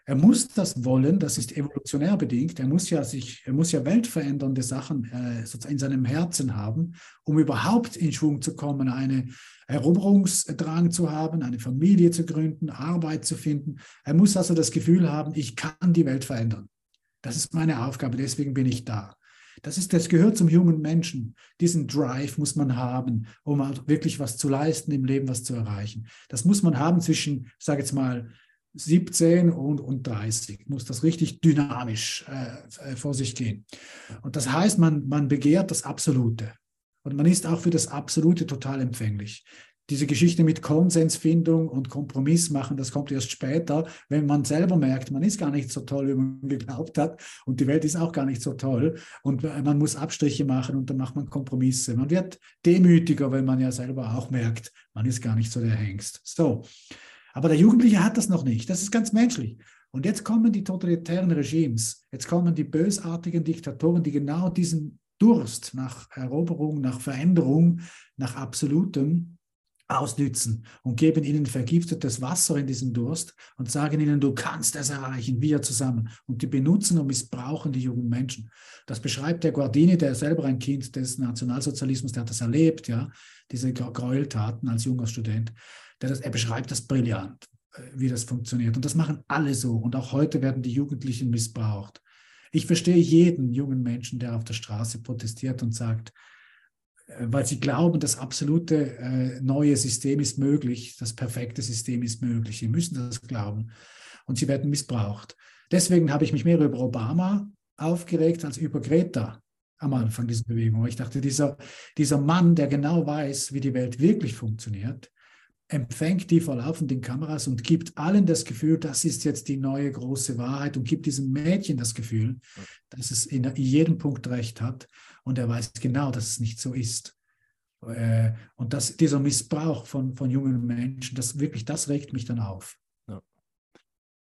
[SPEAKER 2] Er muss das wollen, das ist evolutionär bedingt. Er muss ja sich, er muss ja weltverändernde Sachen äh, in seinem Herzen haben, um überhaupt in Schwung zu kommen, einen Eroberungsdrang zu haben, eine Familie zu gründen, Arbeit zu finden. Er muss also das Gefühl haben, ich kann die Welt verändern. Das ist meine Aufgabe, deswegen bin ich da. Das, ist, das gehört zum jungen Menschen. Diesen Drive muss man haben, um wirklich was zu leisten im Leben, was zu erreichen. Das muss man haben zwischen, ich sage jetzt mal, 17 und, und 30 muss das richtig dynamisch äh, vor sich gehen. Und das heißt, man, man begehrt das Absolute. Und man ist auch für das Absolute total empfänglich. Diese Geschichte mit Konsensfindung und Kompromiss machen, das kommt erst später, wenn man selber merkt, man ist gar nicht so toll, wie man geglaubt hat und die Welt ist auch gar nicht so toll und man muss Abstriche machen und dann macht man Kompromisse. Man wird demütiger, wenn man ja selber auch merkt, man ist gar nicht so der Hengst. So, aber der Jugendliche hat das noch nicht. Das ist ganz menschlich. Und jetzt kommen die totalitären Regimes, jetzt kommen die bösartigen Diktatoren, die genau diesen Durst nach Eroberung, nach Veränderung, nach Absolutem ausnützen und geben ihnen vergiftetes Wasser in diesen Durst und sagen ihnen, du kannst es erreichen, wir zusammen. Und die benutzen und missbrauchen die jungen Menschen. Das beschreibt der Guardini, der selber ein Kind des Nationalsozialismus, der hat das erlebt, ja, diese Gräueltaten als junger Student. Der das, er beschreibt das brillant, äh, wie das funktioniert. Und das machen alle so. Und auch heute werden die Jugendlichen missbraucht. Ich verstehe jeden jungen Menschen, der auf der Straße protestiert und sagt, äh, weil sie glauben, das absolute äh, neue System ist möglich, das perfekte System ist möglich. Sie müssen das glauben und sie werden missbraucht. Deswegen habe ich mich mehr über Obama aufgeregt als über Greta am Anfang dieser Bewegung. Ich dachte, dieser, dieser Mann, der genau weiß, wie die Welt wirklich funktioniert, empfängt die vor laufenden Kameras und gibt allen das Gefühl, das ist jetzt die neue große Wahrheit und gibt diesem Mädchen das Gefühl, dass es in jedem Punkt recht hat und er weiß genau, dass es nicht so ist. Äh, und dass dieser Missbrauch von, von jungen Menschen, das wirklich, das regt mich dann auf. Ja.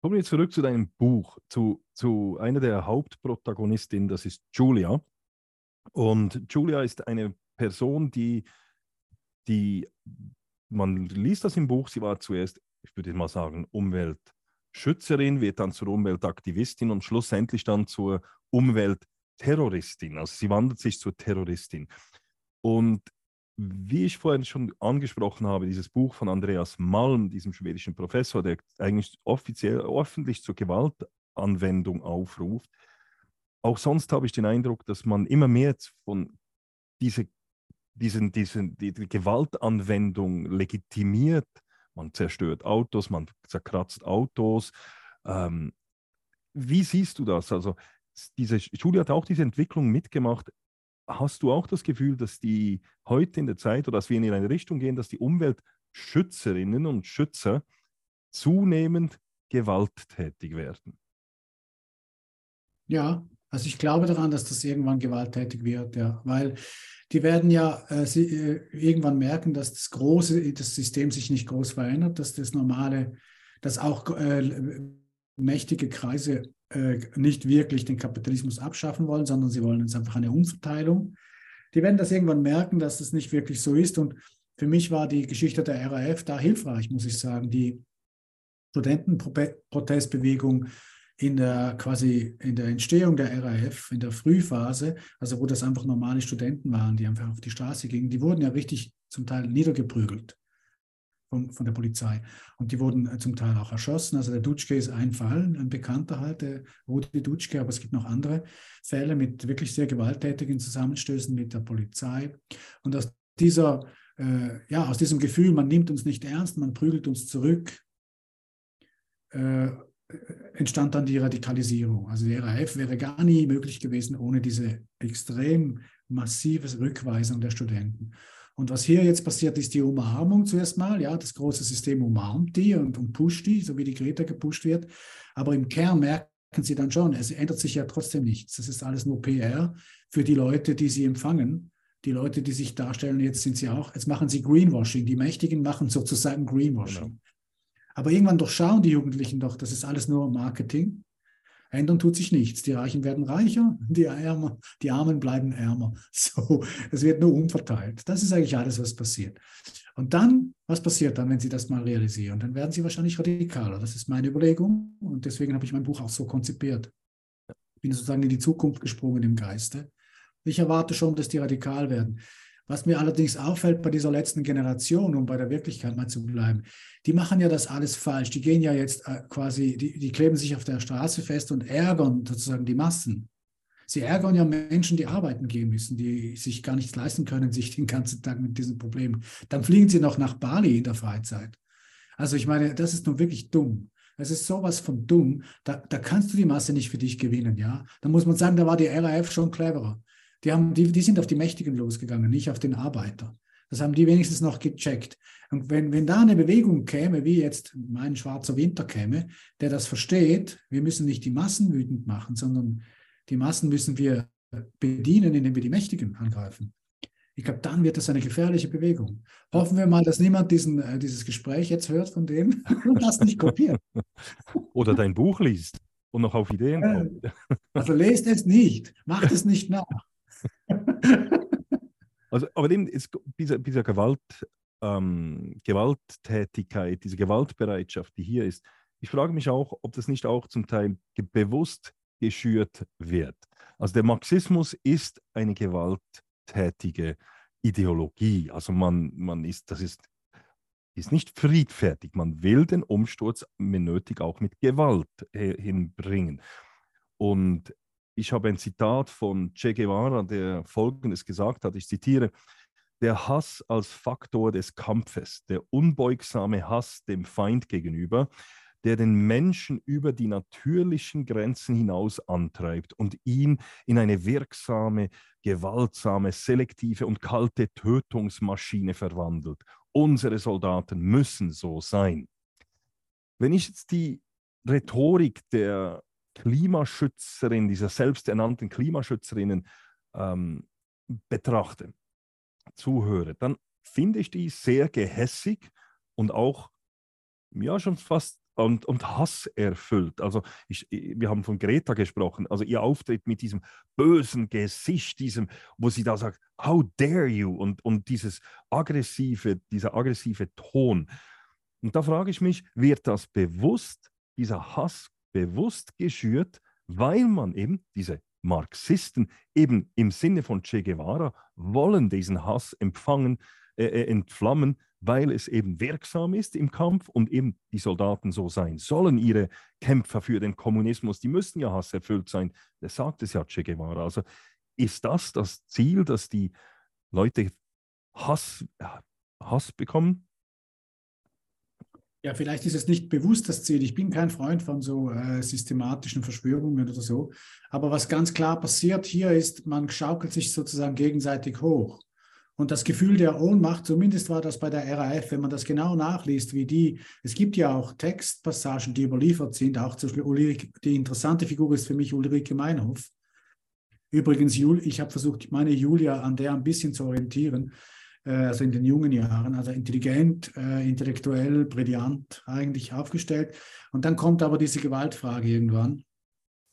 [SPEAKER 1] Kommen wir zurück zu deinem Buch, zu, zu einer der Hauptprotagonistinnen, das ist Julia. Und Julia ist eine Person, die, die man liest das im Buch, sie war zuerst, ich würde mal sagen, Umweltschützerin, wird dann zur Umweltaktivistin und schlussendlich dann zur Umweltterroristin. Also sie wandelt sich zur Terroristin. Und wie ich vorhin schon angesprochen habe, dieses Buch von Andreas Malm, diesem schwedischen Professor, der eigentlich offiziell öffentlich zur Gewaltanwendung aufruft, auch sonst habe ich den Eindruck, dass man immer mehr von diese diesen, diesen, die, die Gewaltanwendung legitimiert. Man zerstört Autos, man zerkratzt Autos. Ähm, wie siehst du das? Also, diese Schule hat auch diese Entwicklung mitgemacht. Hast du auch das Gefühl, dass die heute in der Zeit oder dass wir in eine Richtung gehen, dass die Umweltschützerinnen und Schützer zunehmend gewalttätig werden?
[SPEAKER 2] Ja, also ich glaube daran, dass das irgendwann gewalttätig wird, ja, weil die werden ja äh, sie, äh, irgendwann merken, dass das große, das System sich nicht groß verändert, dass das normale, dass auch äh, mächtige Kreise äh, nicht wirklich den Kapitalismus abschaffen wollen, sondern sie wollen jetzt einfach eine Umverteilung. Die werden das irgendwann merken, dass das nicht wirklich so ist. Und für mich war die Geschichte der RAF da hilfreich, muss ich sagen. Die Studentenprotestbewegung in der quasi in der Entstehung der RAF, in der Frühphase, also wo das einfach normale Studenten waren, die einfach auf die Straße gingen, die wurden ja richtig zum Teil niedergeprügelt von, von der Polizei. Und die wurden äh, zum Teil auch erschossen. Also der Dutschke ist ein Fall, ein bekannter halt, der Rudi Dutschke, aber es gibt noch andere Fälle mit wirklich sehr gewalttätigen Zusammenstößen mit der Polizei. Und aus dieser, äh, ja, aus diesem Gefühl, man nimmt uns nicht ernst, man prügelt uns zurück, äh, entstand dann die Radikalisierung. Also die RAF wäre gar nie möglich gewesen ohne diese extrem massive Rückweisung der Studenten. Und was hier jetzt passiert, ist die Umarmung zuerst mal. Ja, das große System umarmt die und, und pusht die, so wie die Greta gepusht wird. Aber im Kern merken sie dann schon, es ändert sich ja trotzdem nichts. Das ist alles nur PR für die Leute, die sie empfangen. Die Leute, die sich darstellen, jetzt sind sie auch, jetzt machen sie Greenwashing. Die Mächtigen machen sozusagen Greenwashing. Genau. Aber irgendwann durchschauen die Jugendlichen doch, das ist alles nur Marketing. Ändern tut sich nichts. Die Reichen werden reicher, die, Ärmer, die Armen bleiben ärmer. So, es wird nur umverteilt. Das ist eigentlich alles, was passiert. Und dann, was passiert dann, wenn Sie das mal realisieren? Dann werden Sie wahrscheinlich radikaler. Das ist meine Überlegung und deswegen habe ich mein Buch auch so konzipiert. Ich bin sozusagen in die Zukunft gesprungen im Geiste. Ich erwarte schon, dass die radikal werden. Was mir allerdings auffällt bei dieser letzten Generation, um bei der Wirklichkeit mal zu bleiben, die machen ja das alles falsch. Die gehen ja jetzt äh, quasi, die, die kleben sich auf der Straße fest und ärgern sozusagen die Massen. Sie ärgern ja Menschen, die arbeiten gehen müssen, die sich gar nichts leisten können, sich den ganzen Tag mit diesen Problemen. Dann fliegen sie noch nach Bali in der Freizeit. Also ich meine, das ist nun wirklich dumm. Es ist sowas von dumm. Da, da kannst du die Masse nicht für dich gewinnen, ja. Da muss man sagen, da war die RAF schon cleverer. Die, haben, die, die sind auf die Mächtigen losgegangen, nicht auf den Arbeiter. Das haben die wenigstens noch gecheckt. Und wenn, wenn da eine Bewegung käme, wie jetzt mein schwarzer Winter käme, der das versteht, wir müssen nicht die Massen wütend machen, sondern die Massen müssen wir bedienen, indem wir die Mächtigen angreifen. Ich glaube, dann wird das eine gefährliche Bewegung. Hoffen wir mal, dass niemand diesen, äh, dieses Gespräch jetzt hört von dem und das nicht kopiert.
[SPEAKER 1] Oder dein Buch liest und noch auf Ideen kommt.
[SPEAKER 2] Also lest es nicht, macht es nicht nach.
[SPEAKER 1] Also, aber eben ist dieser, dieser Gewalt, ähm, Gewalttätigkeit, diese Gewaltbereitschaft, die hier ist, ich frage mich auch, ob das nicht auch zum Teil bewusst geschürt wird. Also der Marxismus ist eine gewalttätige Ideologie. Also man, man ist, das ist, ist nicht friedfertig. Man will den Umsturz, wenn nötig, auch mit Gewalt hinbringen. Und ich habe ein Zitat von Che Guevara, der Folgendes gesagt hat, ich zitiere, der Hass als Faktor des Kampfes, der unbeugsame Hass dem Feind gegenüber, der den Menschen über die natürlichen Grenzen hinaus antreibt und ihn in eine wirksame, gewaltsame, selektive und kalte Tötungsmaschine verwandelt. Unsere Soldaten müssen so sein. Wenn ich jetzt die Rhetorik der Klimaschützerin, dieser selbsternannten Klimaschützerinnen ähm, betrachte, zuhöre, dann finde ich die sehr gehässig und auch ja schon fast und, und Hass erfüllt. Also ich, wir haben von Greta gesprochen, also ihr Auftritt mit diesem bösen Gesicht, diesem, wo sie da sagt, how dare you und, und dieses aggressive, dieser aggressive Ton. Und da frage ich mich, wird das bewusst, dieser Hass bewusst geschürt, weil man eben diese Marxisten eben im Sinne von Che Guevara wollen diesen Hass empfangen, äh, äh entflammen, weil es eben wirksam ist im Kampf und eben die Soldaten so sein sollen. Ihre Kämpfer für den Kommunismus, die müssen ja hasserfüllt sein. Das sagt es ja Che Guevara. Also ist das das Ziel, dass die Leute Hass, Hass bekommen?
[SPEAKER 2] Ja, vielleicht ist es nicht bewusst das Ziel. Ich bin kein Freund von so äh, systematischen Verschwörungen oder so. Aber was ganz klar passiert hier ist, man schaukelt sich sozusagen gegenseitig hoch. Und das Gefühl der Ohnmacht, zumindest war das bei der RAF, wenn man das genau nachliest, wie die, es gibt ja auch Textpassagen, die überliefert sind, auch zum Beispiel Ulrike, die interessante Figur ist für mich Ulrike Meinhof. Übrigens, ich habe versucht, meine Julia an der ein bisschen zu orientieren, also in den jungen Jahren, also intelligent, äh, intellektuell, brillant eigentlich aufgestellt. Und dann kommt aber diese Gewaltfrage irgendwann.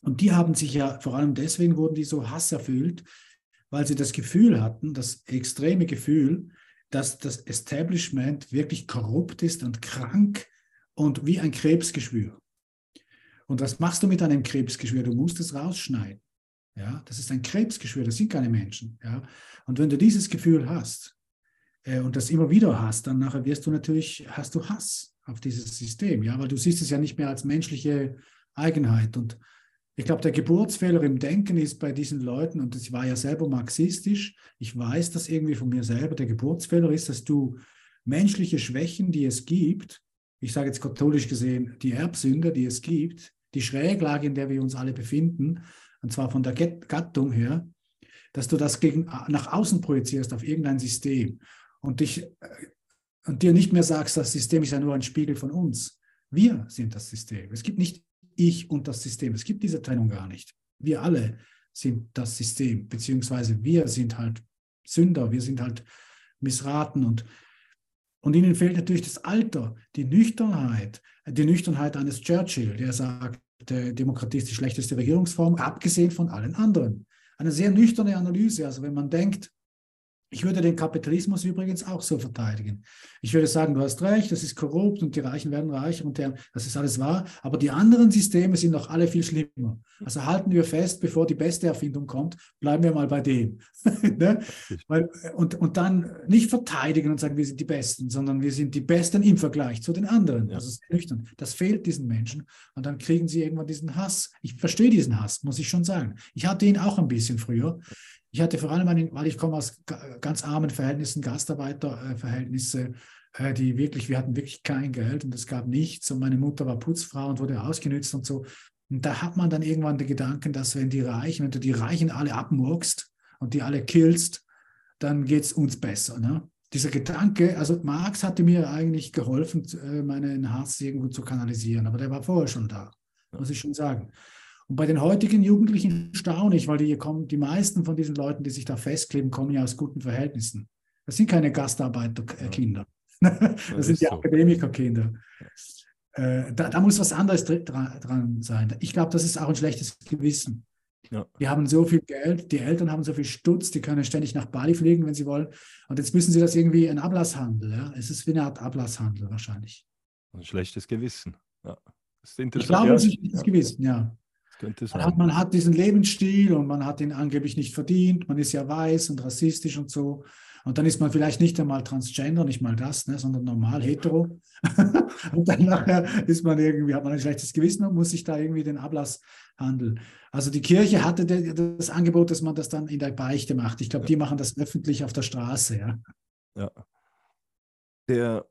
[SPEAKER 2] Und die haben sich ja, vor allem deswegen wurden die so hasserfüllt, weil sie das Gefühl hatten, das extreme Gefühl, dass das Establishment wirklich korrupt ist und krank und wie ein Krebsgeschwür. Und was machst du mit einem Krebsgeschwür? Du musst es rausschneiden. Ja, das ist ein Krebsgeschwür, das sind keine Menschen. Ja, und wenn du dieses Gefühl hast äh, und das immer wieder hast, dann nachher wirst du natürlich, hast du Hass auf dieses System. Ja, weil du siehst es ja nicht mehr als menschliche Eigenheit. Und ich glaube, der Geburtsfehler im Denken ist bei diesen Leuten, und ich war ja selber marxistisch, ich weiß das irgendwie von mir selber, der Geburtsfehler ist, dass du menschliche Schwächen, die es gibt, ich sage jetzt katholisch gesehen, die Erbsünde, die es gibt, die Schräglage, in der wir uns alle befinden, und zwar von der Gattung her, dass du das gegen, nach außen projizierst auf irgendein System und, dich, äh, und dir nicht mehr sagst, das System ist ja nur ein Spiegel von uns. Wir sind das System. Es gibt nicht ich und das System. Es gibt diese Trennung gar nicht. Wir alle sind das System, beziehungsweise wir sind halt Sünder, wir sind halt missraten und, und ihnen fehlt natürlich das Alter, die Nüchternheit, die Nüchternheit eines Churchill, der sagt, Demokratie ist die schlechteste Regierungsform, abgesehen von allen anderen. Eine sehr nüchterne Analyse. Also wenn man denkt, Ich würde den Kapitalismus übrigens auch so verteidigen. Ich würde sagen, du hast recht, das ist korrupt und die Reichen werden reicher und der, das ist alles wahr. Aber die anderen Systeme sind noch alle viel schlimmer. Also halten wir fest, bevor die beste Erfindung kommt, bleiben wir mal bei dem. ne? Weil, und, und dann nicht verteidigen und sagen, wir sind die Besten, sondern wir sind die Besten im Vergleich zu den anderen. Ja. Das ist nüchtern. Das fehlt diesen Menschen. Und dann kriegen sie irgendwann diesen Hass. Ich verstehe diesen Hass, muss ich schon sagen. Ich hatte ihn auch ein bisschen früher. Ich hatte vor allem, einen, weil ich komme aus ganz armen Verhältnissen, Gastarbeiterverhältnisse, äh, die wirklich, wir hatten wirklich kein Geld und es gab nichts und meine Mutter war Putzfrau und wurde ausgenützt und so. Und da hat man dann irgendwann den Gedanken, dass wenn die Reichen, wenn du die Reichen alle abmurkst und die alle killst, dann geht es uns besser. Ne? Dieser Gedanke, also Marx hatte mir eigentlich geholfen, äh, meinen Hass irgendwo zu kanalisieren, aber der war vorher schon da, muss ich schon sagen. Und bei den heutigen Jugendlichen staune ich, weil die, kommen, die meisten von diesen Leuten, die sich da festkleben, kommen ja aus guten Verhältnissen. Das sind keine Gastarbeiterkinder. das, das sind die so. Akademikerkinder. Äh, da, da, muss was anderes dran, dran sein. Ich glaube, das ist auch ein schlechtes Gewissen. Ja. Die haben so viel Geld, die Eltern haben so viel Stutz, die können ständig nach Bali fliegen, wenn sie wollen. Und jetzt müssen sie das irgendwie ein Ablasshandel. Ja? Es ist wie eine Art Ablasshandel wahrscheinlich.
[SPEAKER 1] Ein schlechtes Gewissen. Ja.
[SPEAKER 2] ich glaube, es ist ein schlechtes Gewissen, ja. Könnte sein. Man hat, man hat diesen Lebensstil und man hat ihn angeblich nicht verdient. Man ist ja weiß und rassistisch und so. Und dann ist man vielleicht nicht einmal transgender, nicht mal das, ne, sondern normal hetero. und dann nachher ist man irgendwie, hat man ein schlechtes Gewissen und muss sich da irgendwie den Ablass handeln. Also die Kirche hatte das Angebot, dass man das dann in der Beichte macht. Ich glaube, ja. die machen das öffentlich auf der Straße, ja.
[SPEAKER 1] Ja. Der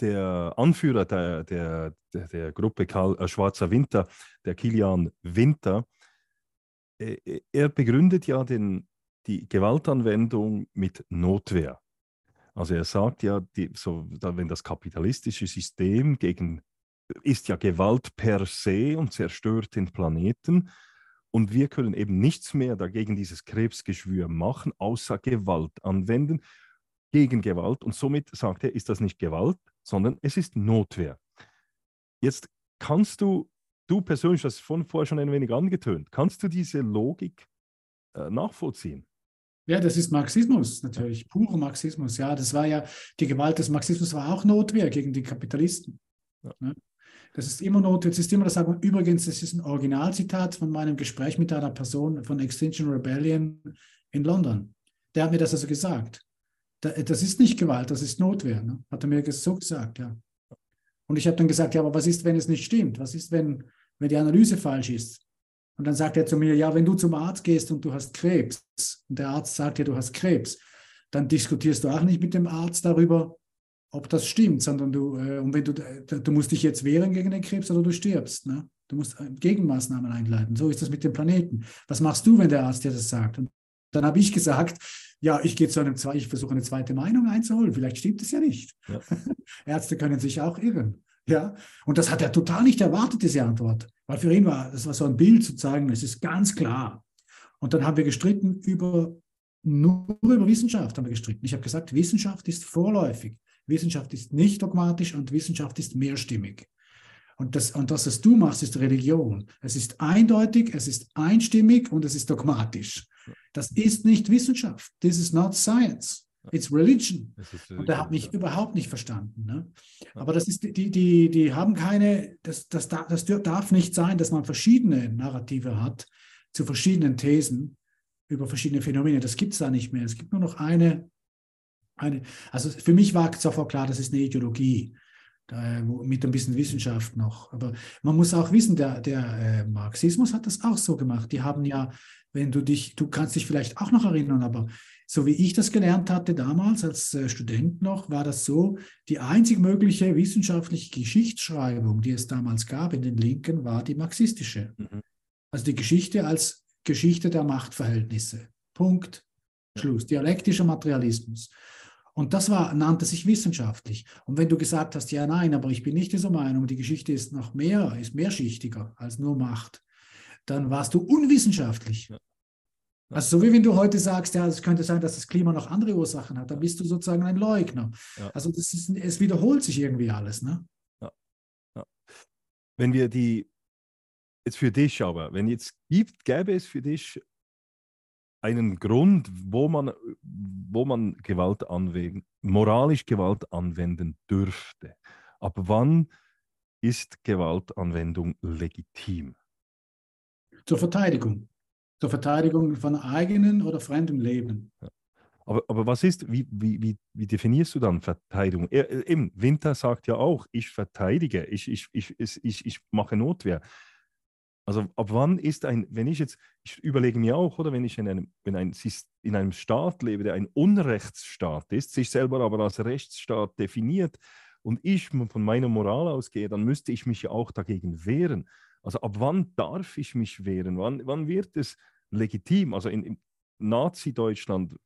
[SPEAKER 1] der Anführer der, der, der, der Gruppe Karl, äh, Schwarzer Winter, der Kilian Winter, äh, äh, er begründet ja den, die Gewaltanwendung mit Notwehr. Also er sagt ja, die, so, wenn das kapitalistische System gegen ist ja Gewalt per se und zerstört den Planeten. Und wir können eben nichts mehr dagegen dieses Krebsgeschwür machen, außer Gewalt anwenden gegen Gewalt. Und somit sagt er, ist das nicht Gewalt, sondern es ist Notwehr. Jetzt kannst du, du persönlich, das von vorher schon ein wenig angetönt, kannst du diese Logik äh, nachvollziehen?
[SPEAKER 2] Ja, das ist Marxismus natürlich, purer Marxismus. Ja, das war ja, die Gewalt des Marxismus war auch Notwehr gegen die Kapitalisten. Ja. Ne? Das ist immer Notwehr, es ist immer das Argument. Übrigens, das ist ein Originalzitat von meinem Gespräch mit einer Person von Extinction Rebellion in London. Der hat mir das also gesagt das ist nicht Gewalt, das ist Notwehr. Ne? Hat er mir so gesagt, ja. Und ich habe dann gesagt, ja, aber was ist, wenn es nicht stimmt? Was ist, wenn, wenn die Analyse falsch ist? Und dann sagt er zu mir, ja, wenn du zum Arzt gehst und du hast Krebs und der Arzt sagt dir, du hast Krebs, dann diskutierst du auch nicht mit dem Arzt darüber, ob das stimmt, sondern du, äh, und wenn du, du musst dich jetzt wehren gegen den Krebs oder du stirbst. Ne? Du musst äh, Gegenmaßnahmen einleiten. So ist das mit dem Planeten. Was machst du, wenn der Arzt dir das sagt? Und dann habe ich gesagt, ja, ich gehe zu einem ich versuche eine zweite Meinung einzuholen. Vielleicht stimmt es ja nicht. Ja. Ärzte können sich auch irren. Ja, und das hat er total nicht erwartet, diese Antwort. Weil für ihn war, das war so ein Bild zu zeigen, es ist ganz klar. Und dann haben wir gestritten über, nur über Wissenschaft haben wir gestritten. Ich habe gesagt, Wissenschaft ist vorläufig. Wissenschaft ist nicht dogmatisch und Wissenschaft ist mehrstimmig. Und das, und das, was du machst, ist Religion. Es ist eindeutig, es ist einstimmig und es ist dogmatisch. Das ist nicht Wissenschaft. This is not science. It's religion. Und er hat mich ja. überhaupt nicht verstanden. Ne? Aber das ist, die, die, die haben keine, das, das, das darf nicht sein, dass man verschiedene Narrative hat zu verschiedenen Thesen über verschiedene Phänomene. Das gibt es da nicht mehr. Es gibt nur noch eine, eine. Also für mich war sofort klar, das ist eine Ideologie mit ein bisschen Wissenschaft noch. Aber man muss auch wissen, der, der äh, Marxismus hat das auch so gemacht. Die haben ja wenn du dich, du kannst dich vielleicht auch noch erinnern, aber so wie ich das gelernt hatte damals als äh, Student noch, war das so, die einzig mögliche wissenschaftliche Geschichtsschreibung, die es damals gab in den Linken, war die marxistische. Mhm. Also die Geschichte als Geschichte der Machtverhältnisse. Punkt. Schluss. Dialektischer Materialismus. Und das war, nannte sich wissenschaftlich. Und wenn du gesagt hast, ja, nein, aber ich bin nicht dieser Meinung, die Geschichte ist noch mehr, ist mehrschichtiger als nur Macht, dann warst du unwissenschaftlich. Ja. Also so wie wenn du heute sagst, ja, es könnte sein, dass das Klima noch andere Ursachen hat, dann bist du sozusagen ein Leugner. Ja. Also das ist, es wiederholt sich irgendwie alles. Ne? Ja.
[SPEAKER 1] ja. Wenn wir die, jetzt für dich aber, wenn jetzt gibt, gäbe es für dich einen Grund, wo man, wo man Gewalt anwenden, moralisch Gewalt anwenden dürfte. Ab wann ist Gewaltanwendung legitim?
[SPEAKER 2] Zur Verteidigung. Zur Verteidigung von eigenem oder fremdem Leben.
[SPEAKER 1] Ja. Aber, aber was ist, wie, wie, wie, wie definierst du dann Verteidigung? Er, eben, Winter sagt ja auch, ich verteidige, ich, ich, ich, ich, ich mache Notwehr. Also ab wann ist ein, wenn ich jetzt, ich überlege mir auch, oder wenn ich in einem, wenn ein, in einem Staat lebe, der ein Unrechtsstaat ist, sich selber aber als Rechtsstaat definiert und ich von meiner Moral ausgehe, dann müsste ich mich ja auch dagegen wehren. Also ab wann darf ich mich wehren? Wann, wann wird es legitim? Also in, in Nazi-Deutschland,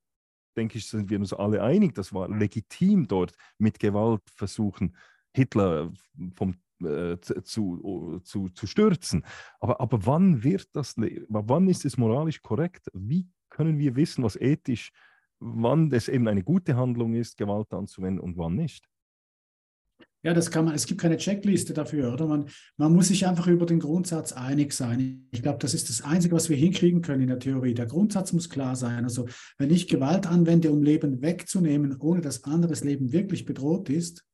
[SPEAKER 1] denke ich, sind wir uns alle einig, das war legitim dort mit Gewalt versuchen, Hitler vom äh, zu, zu, zu stürzen. Aber, aber wann wird das, wann ist es moralisch korrekt? Wie können wir wissen, was ethisch, wann es eben eine gute Handlung ist, Gewalt anzuwenden und wann nicht?
[SPEAKER 2] Ja, das kann man, es gibt keine Checkliste dafür, oder? Man, man muss sich einfach über den Grundsatz einig sein. Ich glaube, das ist das Einzige, was wir hinkriegen können in der Theorie. Der Grundsatz muss klar sein. Also, wenn ich Gewalt anwende, um Leben wegzunehmen, ohne dass anderes Leben wirklich bedroht ist,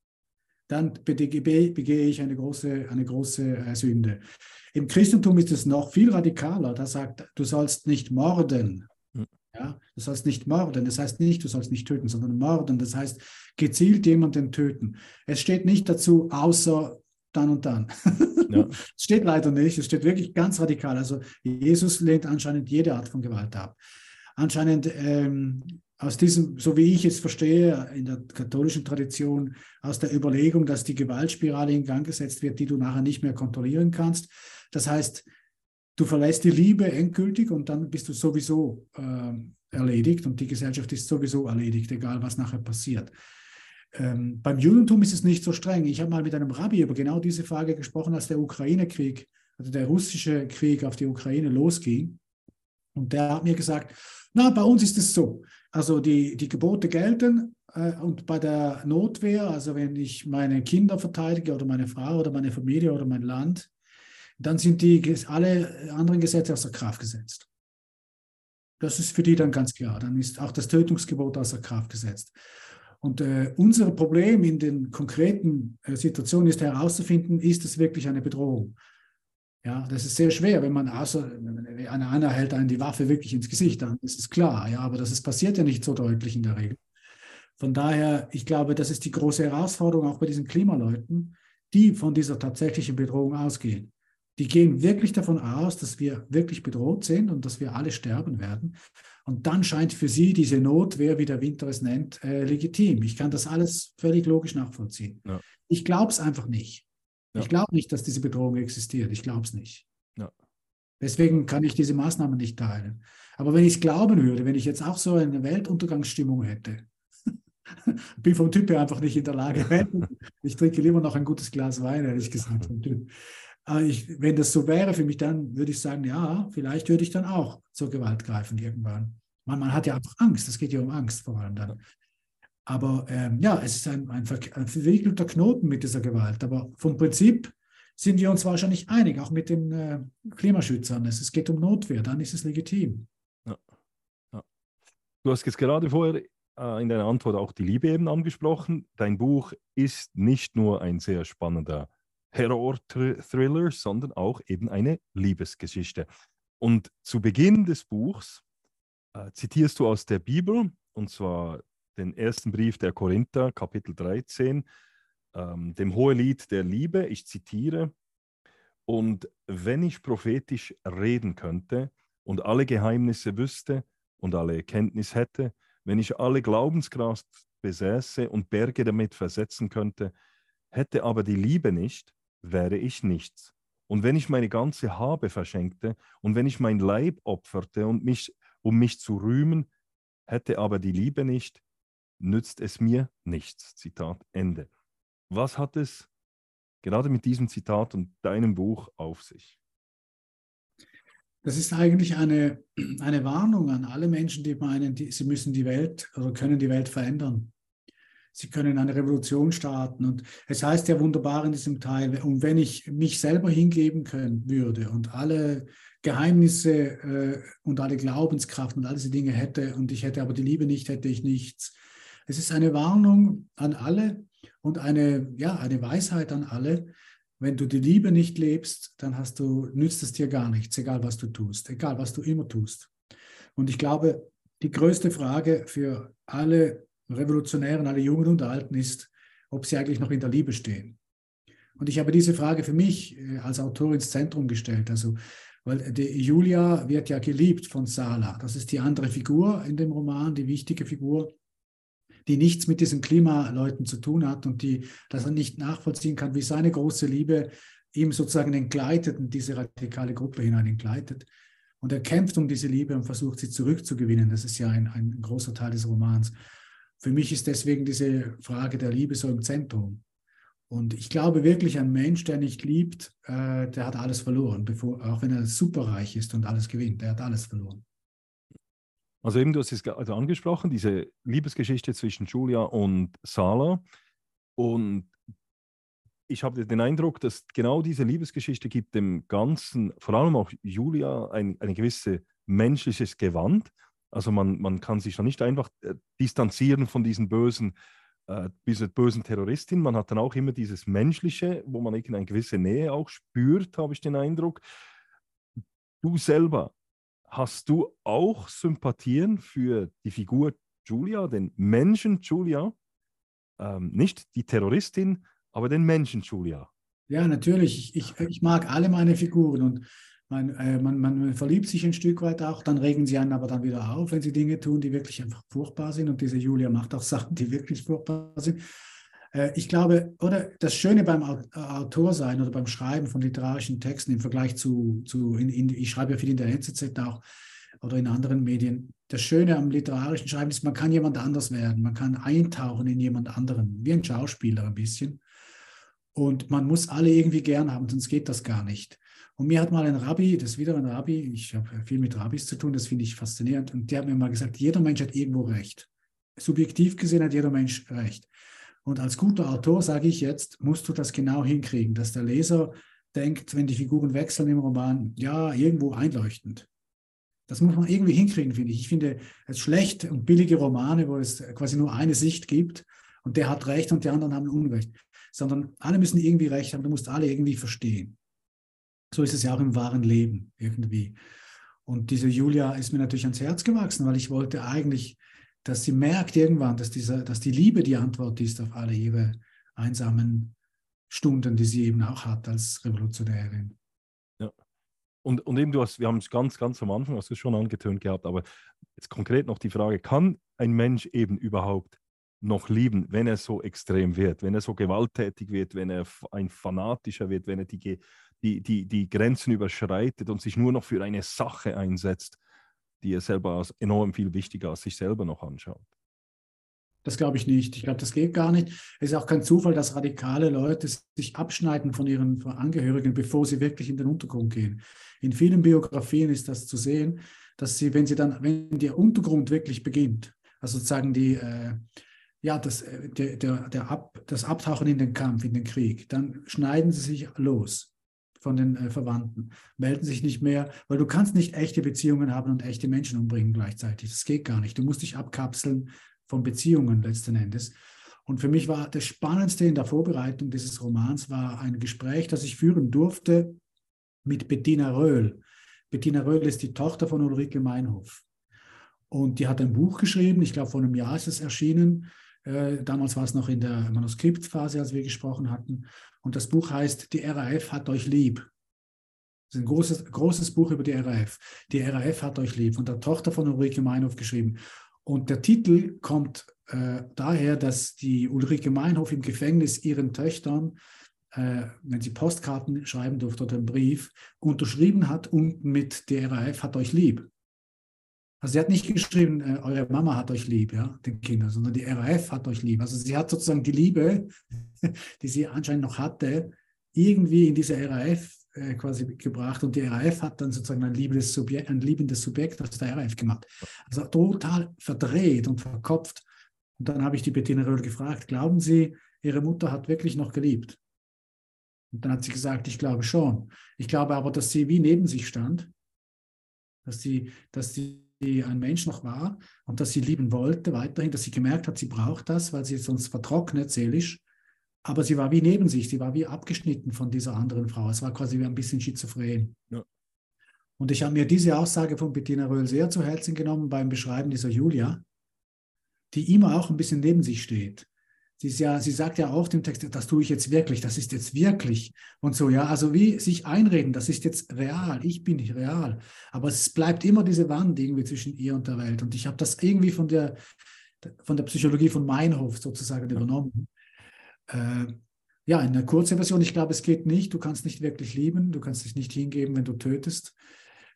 [SPEAKER 2] dann begehe ich eine große, eine große äh, Sünde. Im Christentum ist es noch viel radikaler. Da sagt, du sollst nicht morden. Hm. Ja, du sollst nicht morden. Das heißt nicht, du sollst nicht töten, sondern morden. Das heißt, gezielt jemanden töten. Es steht nicht dazu, außer dann und dann. Ja. es steht leider nicht. Es steht wirklich ganz radikal. Also Jesus lehnt anscheinend jede Art von Gewalt ab. Anscheinend ähm, aus diesem, so wie ich es verstehe, in der katholischen Tradition, aus der Überlegung, dass die Gewaltspirale in Gang gesetzt wird, die du nachher nicht mehr kontrollieren kannst. Das heißt, du verlässt die Liebe endgültig und dann bist du sowieso äh, erledigt und die Gesellschaft ist sowieso erledigt, egal was nachher passiert. Ähm, beim Judentum ist es nicht so streng. Ich habe mal mit einem Rabbi über genau diese Frage gesprochen, als der Ukraine-Krieg, also der russische Krieg auf die Ukraine losging. Und der hat mir gesagt, na, bei uns ist es so. Also die, die Gebote gelten äh, und bei der Notwehr, also wenn ich meine Kinder verteidige oder meine Frau oder meine Familie oder mein Land, dann sind die alle anderen Gesetze außer Kraft gesetzt. Das ist für die dann ganz klar. Dann ist auch das Tötungsgebot außer Kraft gesetzt. Und äh, unser Problem in den konkreten äh, Situationen ist herauszufinden, ist es wirklich eine Bedrohung? Ja, das ist sehr schwer, wenn man außer einer, einer hält einen die Waffe wirklich ins Gesicht, dann ist es klar. Ja, aber das ist, passiert ja nicht so deutlich in der Regel. Von daher, ich glaube, das ist die große Herausforderung auch bei diesen Klimaleuten, die von dieser tatsächlichen Bedrohung ausgehen. Die gehen wirklich davon aus, dass wir wirklich bedroht sind und dass wir alle sterben werden. Und dann scheint für sie diese Notwehr, wie der Winter es nennt, äh, legitim. Ich kann das alles völlig logisch nachvollziehen. Ja. Ich glaube es einfach nicht. Ja. Ich glaube nicht, dass diese Bedrohung existiert. Ich glaube es nicht. Ja. Deswegen kann ich diese Maßnahmen nicht teilen. Aber wenn ich es glauben würde, wenn ich jetzt auch so eine Weltuntergangsstimmung hätte, bin vom Typ her einfach nicht in der Lage. ich trinke lieber noch ein gutes Glas Wein, ehrlich gesagt. Ich, wenn das so wäre für mich, dann würde ich sagen, ja, vielleicht würde ich dann auch zur Gewalt greifen irgendwann. Man, man hat ja einfach Angst, es geht ja um Angst vor allem dann. Aber ähm, ja, es ist ein, ein, ein verwickelter Knoten mit dieser Gewalt. Aber vom Prinzip sind wir uns wahrscheinlich einig, auch mit den äh, Klimaschützern. Es, es, geht um Notwehr, dann ist es legitim. Ja.
[SPEAKER 1] Ja. Du hast jetzt gerade vorher äh, in deiner Antwort auch die Liebe eben angesprochen. Dein Buch ist nicht nur ein sehr spannender Horror-Thriller, sondern auch eben eine Liebesgeschichte. Und zu Beginn des Buchs äh, zitierst du aus der Bibel, und zwar den ersten Brief der Korinther, Kapitel 13, ähm, dem Hohelied der Liebe. Ich zitiere, und wenn ich prophetisch reden könnte und alle Geheimnisse wüsste und alle Erkenntnis hätte, wenn ich alle Glaubenskraft besäße und Berge damit versetzen könnte, hätte aber die Liebe nicht, wäre ich nichts. Und wenn ich meine ganze Habe verschenkte und wenn ich mein Leib opferte, und mich, um mich zu rühmen, hätte aber die Liebe nicht, nützt es mir nichts. Zitat Ende. Was hat es gerade mit diesem Zitat und deinem Buch auf sich?
[SPEAKER 2] Das ist eigentlich eine, eine Warnung an alle Menschen, die meinen, die, sie müssen die Welt oder können die Welt verändern. Sie können eine Revolution starten. Und es heißt ja wunderbar in diesem Teil, und wenn ich mich selber hingeben können würde und alle Geheimnisse äh, und alle Glaubenskraft und all diese Dinge hätte und ich hätte aber die Liebe nicht, hätte ich nichts. Es ist eine Warnung an alle und eine, ja, eine Weisheit an alle. Wenn du die Liebe nicht lebst, dann hast du, nützt es dir gar nichts, egal was du tust, egal was du immer tust. Und ich glaube, die größte Frage für alle Revolutionären, alle Jungen und Alten ist, ob sie eigentlich noch in der Liebe stehen. Und ich habe diese Frage für mich äh, als Autor ins Zentrum gestellt. Also, weil Julia wird ja geliebt von Sala. Das ist die andere Figur in dem Roman, die wichtige Figur, die nichts mit diesen Klimaleuten zu tun hat und die das er nicht nachvollziehen kann, wie seine große Liebe ihm sozusagen entgleitet in diese radikale Gruppe hinein entgleitet. Und er kämpft um diese Liebe und versucht sie zurückzugewinnen. Das ist ja ein, ein großer Teil des Romans. Für mich ist deswegen diese Frage der Liebe so im Zentrum. Und ich glaube wirklich, ein Mensch, der nicht liebt, äh, der hat alles verloren, bevor, auch wenn er superreich ist und alles gewinnt, der hat alles verloren.
[SPEAKER 1] Also eben, du hast es also angesprochen, diese Liebesgeschichte zwischen Julia und Sala. Und ich habe den Eindruck, dass genau diese Liebesgeschichte gibt dem Ganzen, vor allem auch Julia, ein, ein gewisses menschliches Gewand. Also man, man kann sich da nicht einfach äh, distanzieren von diesen bösen, äh, dieser bösen Terroristin. Man hat dann auch immer dieses Menschliche, wo man eine gewisse Nähe auch spürt, habe ich den Eindruck. Du selber, hast du auch Sympathien für die Figur Julia, den Menschen Julia? Ähm, nicht die Terroristin, aber den Menschen Julia.
[SPEAKER 2] Ja, natürlich. Ich, ich, mag alle meine Figuren und man, äh, man, man, verliebt sich ein Stück weit auch, dann regen sie einen aber dann wieder auf, wenn sie Dinge tun, die wirklich einfach furchtbar sind. Und diese Julia macht auch Sachen, die wirklich furchtbar sind. Äh, ich glaube, oder das Schöne beim Autor sein oder beim Schreiben von literarischen Texten im Vergleich zu, zu in, in, ich schreibe ja viel in der NZZ auch oder in anderen Medien. Das Schöne am literarischen Schreiben ist, man kann jemand anders werden, man kann eintauchen in jemand anderen, wie ein Schauspieler ein bisschen. Und man muss alle irgendwie gern haben, sonst geht das gar nicht. Und mir hat mal ein Rabbi, das ist wieder ein Rabbi, ich habe viel mit Rabbis zu tun, das finde ich faszinierend, und der hat mir mal gesagt, jeder Mensch hat irgendwo recht. Subjektiv gesehen hat jeder Mensch recht. Und als guter Autor sage ich jetzt, musst du das genau hinkriegen, dass der Leser denkt, wenn die Figuren wechseln im Roman, ja, irgendwo einleuchtend. Das muss man irgendwie hinkriegen, finde ich. Ich finde es schlecht und billige Romane, wo es quasi nur eine Sicht gibt und der hat Recht und die anderen haben Unrecht. Sondern alle müssen irgendwie Recht haben, du musst alle irgendwie verstehen. So ist es ja auch im wahren Leben irgendwie. Und diese Julia ist mir natürlich ans Herz gewachsen, weil ich wollte eigentlich dass sie merkt irgendwann, dass, dieser, dass die Liebe die Antwort ist auf alle ihre einsamen Stunden, die sie eben auch hat als Revolutionärin.
[SPEAKER 1] Ja. Und, und eben, du hast, wir haben es ganz, ganz am Anfang, hast du schon angetönt gehabt, aber jetzt konkret noch die Frage, kann ein Mensch eben überhaupt noch lieben, wenn er so extrem wird, wenn er so gewalttätig wird, wenn er ein fanatischer wird, wenn er die, die, die, die Grenzen überschreitet und sich nur noch für eine Sache einsetzt? Die er selber als enorm viel wichtiger als sich selber noch anschaut.
[SPEAKER 2] Das glaube ich nicht. Ich glaube, das geht gar nicht. Es ist auch kein Zufall, dass radikale Leute sich abschneiden von ihren Angehörigen, bevor sie wirklich in den Untergrund gehen. In vielen Biografien ist das zu sehen, dass sie, wenn sie dann, wenn der Untergrund wirklich beginnt, also sozusagen die, äh, ja, das, äh, der, der, der Ab, das Abtauchen in den Kampf, in den Krieg, dann schneiden sie sich los von den äh, Verwandten, melden sich nicht mehr, weil du kannst nicht echte Beziehungen haben und echte Menschen umbringen gleichzeitig. Das geht gar nicht. Du musst dich abkapseln von Beziehungen letzten Endes. Und für mich war das Spannendste in der Vorbereitung dieses Romans war ein Gespräch, das ich führen durfte mit Bettina Röhl. Bettina Röhl ist die Tochter von Ulrike Meinhof. Und die hat ein Buch geschrieben, ich glaube vor einem Jahr ist es erschienen. Äh, damals war es noch in der Manuskriptphase, als wir gesprochen hatten. Und das Buch heißt Die RAF hat euch lieb. Das ist ein großes, großes Buch über die RAF. Die RAF hat euch lieb, von der Tochter von Ulrike Meinhof geschrieben. Und der Titel kommt äh, daher, dass die Ulrike Meinhof im Gefängnis ihren Töchtern, äh, wenn sie Postkarten schreiben durfte oder einen Brief, unterschrieben hat unten mit Die RAF hat euch lieb. Also sie hat nicht geschrieben, äh, eure Mama hat euch lieb, ja, den Kindern, sondern die RAF hat euch lieb. Also sie hat sozusagen die Liebe, die sie anscheinend noch hatte, irgendwie in diese RAF äh, quasi gebracht und die RAF hat dann sozusagen ein liebendes Subjekt, ein liebendes Subjekt aus der RAF gemacht. Also total verdreht und verkopft. Und dann habe ich die Bettina Röhl gefragt, glauben Sie, Ihre Mutter hat wirklich noch geliebt? Und dann hat sie gesagt, ich glaube schon. Ich glaube aber, dass sie wie neben sich stand dass sie, dass sie ein Mensch noch war und dass sie lieben wollte weiterhin, dass sie gemerkt hat, sie braucht das, weil sie sonst vertrocknet seelisch. Aber sie war wie neben sich, sie war wie abgeschnitten von dieser anderen Frau. Es war quasi wie ein bisschen schizophren. Ja. Und ich habe mir diese Aussage von Bettina Röhl sehr zu Herzen genommen beim Beschreiben dieser Julia, die immer auch ein bisschen neben sich steht. Sie, ja, sie sagt ja auch dem Text, das tue ich jetzt wirklich, das ist jetzt wirklich und so, ja. Also wie sich einreden, das ist jetzt real, ich bin nicht real. Aber es bleibt immer diese Wand irgendwie zwischen ihr und der Welt. Und ich habe das irgendwie von der, von der Psychologie von Meinhof sozusagen übernommen. Äh, ja, in einer kurzen Version, ich glaube, es geht nicht, du kannst nicht wirklich lieben, du kannst dich nicht hingeben, wenn du tötest.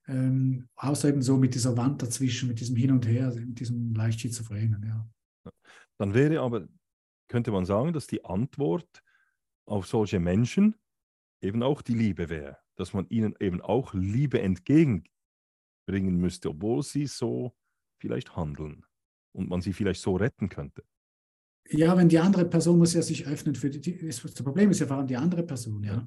[SPEAKER 2] Ähm, außer eben so mit dieser Wand dazwischen, mit diesem Hin und Her, mit diesem leicht schizophrenen, ja.
[SPEAKER 1] Dann wäre aber könnte man sagen, dass die Antwort auf solche Menschen eben auch die Liebe wäre, dass man ihnen eben auch Liebe entgegenbringen müsste, obwohl sie so vielleicht handeln und man sie vielleicht so retten könnte.
[SPEAKER 2] Ja, wenn die andere Person muss ja sich öffnen für die, die das Problem ist ja vor allem die andere Person, ja.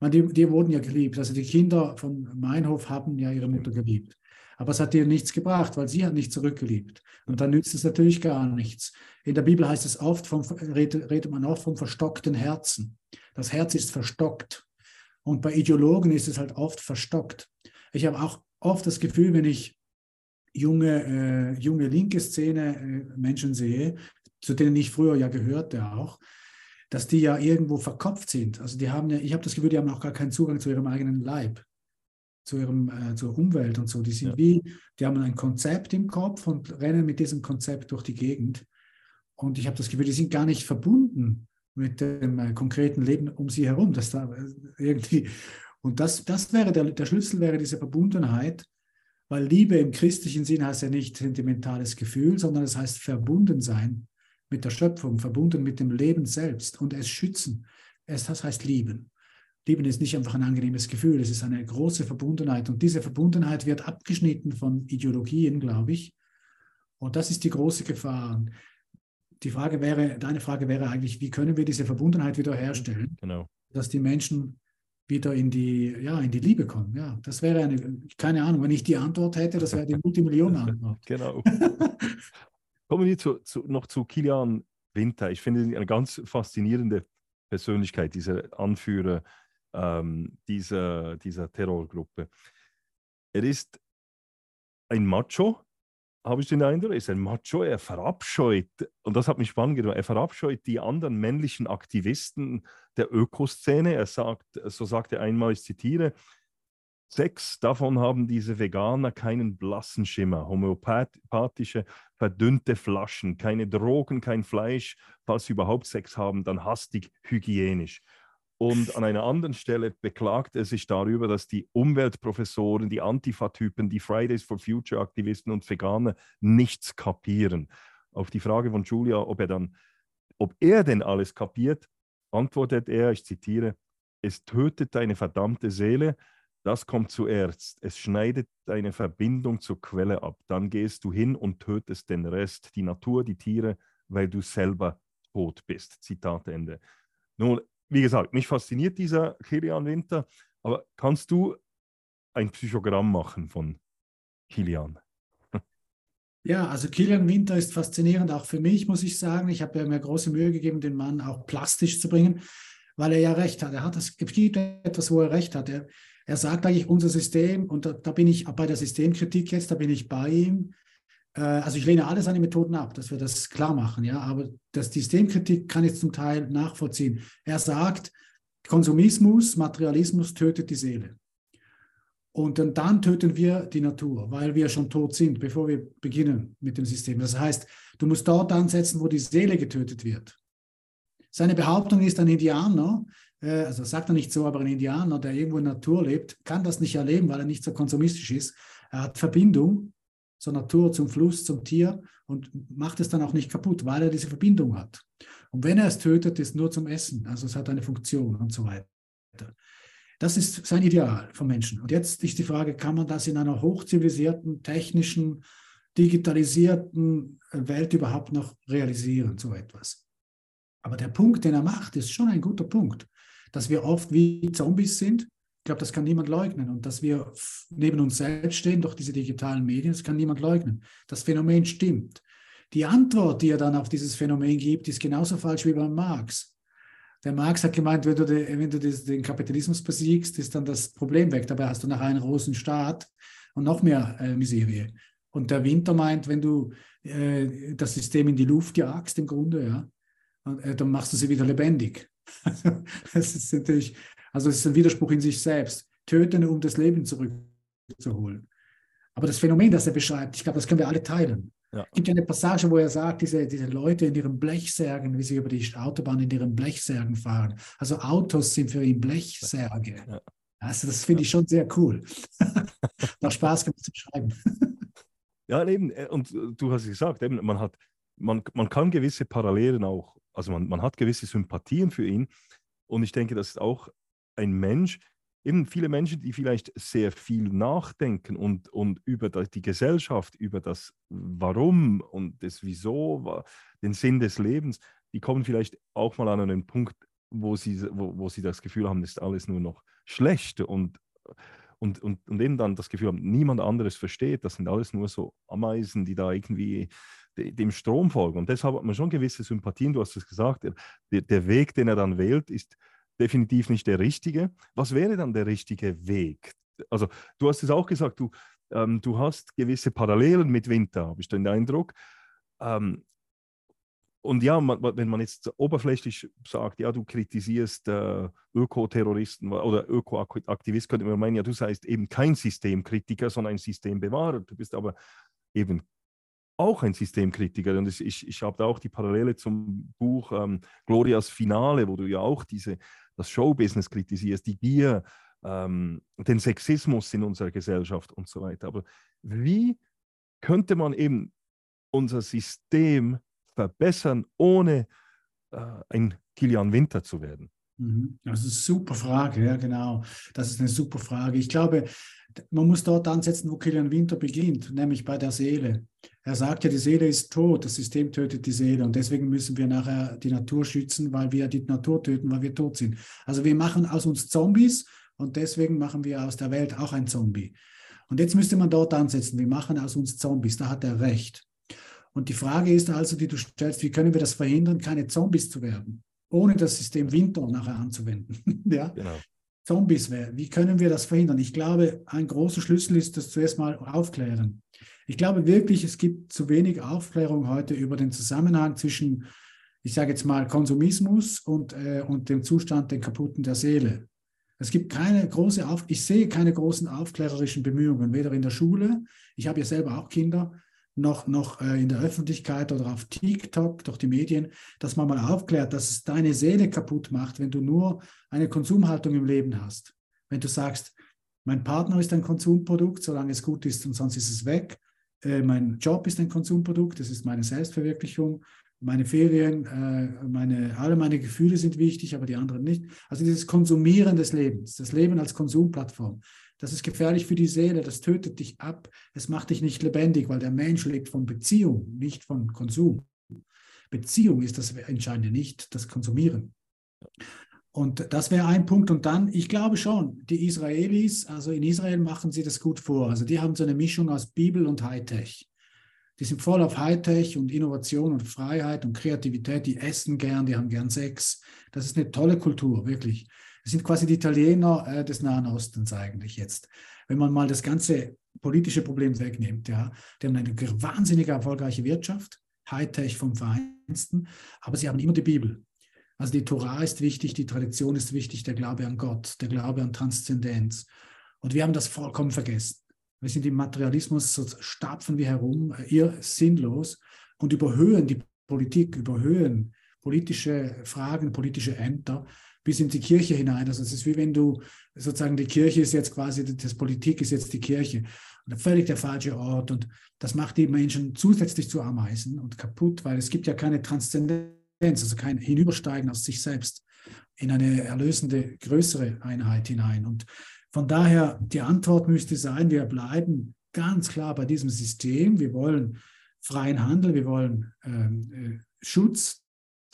[SPEAKER 2] ja. Die, die wurden ja geliebt. Also die Kinder von Meinhof haben ja ihre Mutter geliebt. Aber es hat ihr nichts gebracht, weil sie hat nicht zurückgeliebt. Und dann nützt es natürlich gar nichts. In der Bibel heißt es oft, vom, redet, man oft vom verstockten Herzen. Das Herz ist verstockt. Und bei Ideologen ist es halt oft verstockt. Ich habe auch oft das Gefühl, wenn ich junge, äh, junge linke Szene äh, Menschen sehe, zu denen ich früher ja gehörte auch, dass die ja irgendwo verkopft sind. Also die haben ja, ich habe das Gefühl, die haben auch gar keinen Zugang zu ihrem eigenen Leib zu ihrem, äh, zur Umwelt und so. Die sind ja. wie, die haben ein Konzept im Kopf und rennen mit diesem Konzept durch die Gegend. Und ich habe das Gefühl, die sind gar nicht verbunden mit dem äh, konkreten Leben um sie herum. Das da äh, irgendwie, und das, das wäre der, der Schlüssel wäre diese Verbundenheit, weil Liebe im christlichen Sinn heißt ja nicht sentimentales Gefühl, sondern es heißt verbunden sein mit der Schöpfung, verbunden mit dem Leben selbst und es schützen. Es, das heißt lieben. Lieben ist nicht einfach ein angenehmes Gefühl, es ist eine große Verbundenheit. Und diese Verbundenheit wird abgeschnitten von Ideologien, glaube ich. Und das ist die große Gefahr. Die Frage wäre, deine Frage wäre eigentlich, wie können wir diese Verbundenheit wiederherstellen, genau. dass die Menschen wieder in die, ja, in die Liebe kommen. Ja, das wäre eine, keine Ahnung, wenn ich die Antwort hätte, das wäre die Multimillionen-Antwort.
[SPEAKER 1] genau. Kommen wir zu, zu, noch zu Kilian Winter. Ich finde ihn eine ganz faszinierende Persönlichkeit, dieser Anführer ähm, dieser, dieser Terrorgruppe. Er ist ein Macho, habe ich den Eindruck, er ist ein Macho, er verabscheut, und das hat mich spannend gemacht, er verabscheut die anderen männlichen Aktivisten der Ökoszene. Er sagt, so sagt er einmal, ich zitiere, Sechs davon haben diese Veganer keinen blassen Schimmer, homöopathische, verdünnte Flaschen, keine Drogen, kein Fleisch, falls sie überhaupt Sex haben, dann hastig hygienisch. Und an einer anderen Stelle beklagt er sich darüber, dass die Umweltprofessoren, die Antifa-Typen, die Fridays for Future-Aktivisten und Veganer nichts kapieren. Auf die Frage von Julia, ob er dann, ob er denn alles kapiert, antwortet er, ich zitiere, es tötet deine verdammte Seele, das kommt zuerst. Es schneidet deine Verbindung zur Quelle ab. Dann gehst du hin und tötest den Rest, die Natur, die Tiere, weil du selber tot bist. Zitat Ende. Nun, wie gesagt, mich fasziniert dieser Kilian Winter, aber kannst du ein Psychogramm machen von Kilian?
[SPEAKER 2] Ja, also Kilian Winter ist faszinierend, auch für mich, muss ich sagen. Ich habe mir große Mühe gegeben, den Mann auch plastisch zu bringen, weil er ja recht hat. Er hat das, es gibt etwas, wo er recht hat. Er, er sagt eigentlich, unser System, und da, da bin ich bei der Systemkritik jetzt, da bin ich bei ihm, also ich lehne alle seine Methoden ab, dass wir das klar machen, ja, aber das, die Systemkritik kann ich zum Teil nachvollziehen. Er sagt, Konsumismus, Materialismus tötet die Seele. Und dann, dann töten wir die Natur, weil wir schon tot sind, bevor wir beginnen mit dem System. Das heißt, du musst dort ansetzen, wo die Seele getötet wird. Seine Behauptung ist, ein Indianer, äh, also sagt er nicht so, aber ein Indianer, der irgendwo in der Natur lebt, kann das nicht erleben, weil er nicht so konsumistisch ist. Er hat Verbindung zur Natur, zum Fluss, zum Tier und macht es dann auch nicht kaputt, weil er diese Verbindung hat. Und wenn er es tötet, ist nur zum Essen, also es hat eine Funktion und so weiter. Das ist sein Ideal vom Menschen. Und jetzt ist die Frage, kann man das in einer hochzivilisierten, technischen, digitalisierten Welt überhaupt noch realisieren, so etwas? Aber der Punkt, den er macht, ist schon ein guter Punkt, dass wir oft wie Zombies sind, Ich glaube, das kann niemand leugnen. Und dass wir neben uns selbst stehen durch diese digitalen Medien, das kann niemand leugnen. Das Phänomen stimmt. Die Antwort, die er dann auf dieses Phänomen gibt, ist genauso falsch wie beim Marx. Der Marx hat gemeint, wenn du, de, wenn du den Kapitalismus besiegst, ist dann das Problem weg. Dabei hast du nachher einen großen Staat und noch mehr äh, Miserie. Und der Winter meint, wenn du äh, das System in die Luft jagst, im Grunde, ja, und, äh, dann machst du sie wieder lebendig. das ist natürlich, also es ist ein Widerspruch in sich selbst. Töten, um das Leben zurückzuholen. Aber das Phänomen, das er beschreibt, ich glaube, das können wir alle teilen. Ja. Es gibt ja eine Passage, wo er sagt, diese, diese Leute in ihren Blechsärgen, wie sie über die Autobahn in ihren Blechsärgen fahren. Also Autos sind für ihn Blechsärge. Ja. Also das finde ich schon sehr cool. Macht Spaß gemacht zu schreiben.
[SPEAKER 1] ja, eben, äh, und äh, du hast gesagt, eben, man, hat, man, man kann gewisse Parallelen auch, also man, man hat gewisse Sympathien für ihn. Und ich denke, das ist auch ein Mensch, eben viele Menschen, die vielleicht sehr viel nachdenken und, und über die Gesellschaft, über das Warum und das Wieso, den Sinn des Lebens, die kommen vielleicht auch mal an einen Punkt, wo sie, wo, wo sie das Gefühl haben, ist alles nur noch schlecht und, und, und, und eben dann das Gefühl haben, niemand anderes versteht, das sind alles nur so Ameisen, die da irgendwie dem Strom folgen. Und deshalb hat man schon gewisse Sympathien, du hast es gesagt, der, der Weg, den er dann wählt, ist definitiv nicht der richtige. Was wäre dann der richtige Weg? Also du hast es auch gesagt, du, ähm, du hast gewisse Parallelen mit Winter, habe ich den Eindruck. Ähm, und ja, man, wenn man jetzt oberflächlich sagt, ja, du kritisierst äh, Ökoterroristen oder Ökoaktivist, könnte man meinen, ja, du seist eben kein Systemkritiker, sondern ein Systembewahrer. Du bist aber eben auch ein Systemkritiker. Und ich, ich habe da auch die Parallele zum Buch ähm, Glorias Finale, wo du ja auch diese das Showbusiness kritisierst, die Gier, ähm, den Sexismus in unserer Gesellschaft und so weiter. Aber wie könnte man eben unser System verbessern, ohne äh, ein Kilian Winter zu werden?
[SPEAKER 2] Mhm. Das ist eine super Frage, ja genau. Das ist eine super Frage. Ich glaube, man muss dort ansetzen, wo Kilian Winter beginnt, nämlich bei der Seele. Er sagt ja, die Seele ist tot, das System tötet die Seele und deswegen müssen wir nachher die Natur schützen, weil wir die Natur töten, weil wir tot sind. Also wir machen aus uns Zombies und deswegen machen wir aus der Welt auch ein Zombie. Und jetzt müsste man dort ansetzen, wir machen aus uns Zombies, da hat er recht. Und die Frage ist also, die du stellst, wie können wir das verhindern, keine Zombies zu werden? ohne das System Winter nachher anzuwenden. ja? Genau. Zombies wäre. Wie können wir das verhindern? Ich glaube, ein großer Schlüssel ist das zuerst mal aufklären. Ich glaube wirklich, es gibt zu wenig Aufklärung heute über den Zusammenhang zwischen, ich sage jetzt mal, Konsumismus und, äh, und dem Zustand der kaputten der Seele. Es gibt keine große Auf ich sehe keine großen aufklärerischen Bemühungen, weder in der Schule, ich habe ja selber auch Kinder, noch, noch äh, in der Öffentlichkeit oder auf TikTok durch die Medien, dass man mal aufklärt, dass es deine Seele kaputt macht, wenn du nur eine Konsumhaltung im Leben hast. Wenn du sagst, mein Partner ist ein Konsumprodukt, solange es gut ist und sonst ist es weg. Äh, mein Job ist ein Konsumprodukt, das ist meine Selbstverwirklichung. Meine Ferien, äh, meine, alle meine Gefühle sind wichtig, aber die anderen nicht. Also dieses Konsumieren des Lebens, das Leben als Konsumplattform. Das ist gefährlich für die Seele, das tötet dich ab, es macht dich nicht lebendig, weil der Mensch lebt von Beziehung, nicht von Konsum. Beziehung ist das Entscheidende, nicht das Konsumieren. Und das wäre ein Punkt. Und dann, ich glaube schon, die Israelis, also in Israel machen sie das gut vor. Also die haben so eine Mischung aus Bibel und Hightech. Die sind voll auf Hightech und Innovation und Freiheit und Kreativität. Die essen gern, die haben gern Sex. Das ist eine tolle Kultur, wirklich. Das sind quasi die Italiener äh, des Nahen Ostens eigentlich jetzt. Wenn man mal das ganze politische Problem wegnimmt, ja, die haben eine wahnsinnig erfolgreiche Wirtschaft, Hightech vom Feinsten, aber sie haben immer die Bibel. Also die Torah ist wichtig, die Tradition ist wichtig, der Glaube an Gott, der Glaube an Transzendenz. Und wir haben das vollkommen vergessen. Wir sind im Materialismus, so stapfen wir herum, äh, ihr sinnlos und überhöhen die Politik, überhöhen politische Fragen, politische Ämter bis in die Kirche hinein. Also es ist wie wenn du sozusagen die Kirche ist jetzt quasi, das Politik ist jetzt die Kirche. Und völlig der falsche Ort. Und das macht die Menschen zusätzlich zu Ameisen und kaputt, weil es gibt ja keine Transzendenz, also kein Hinübersteigen aus sich selbst in eine erlösende, größere Einheit hinein. Und von daher, die Antwort müsste sein, wir bleiben ganz klar bei diesem System. Wir wollen freien Handel, wir wollen ähm, äh, Schutz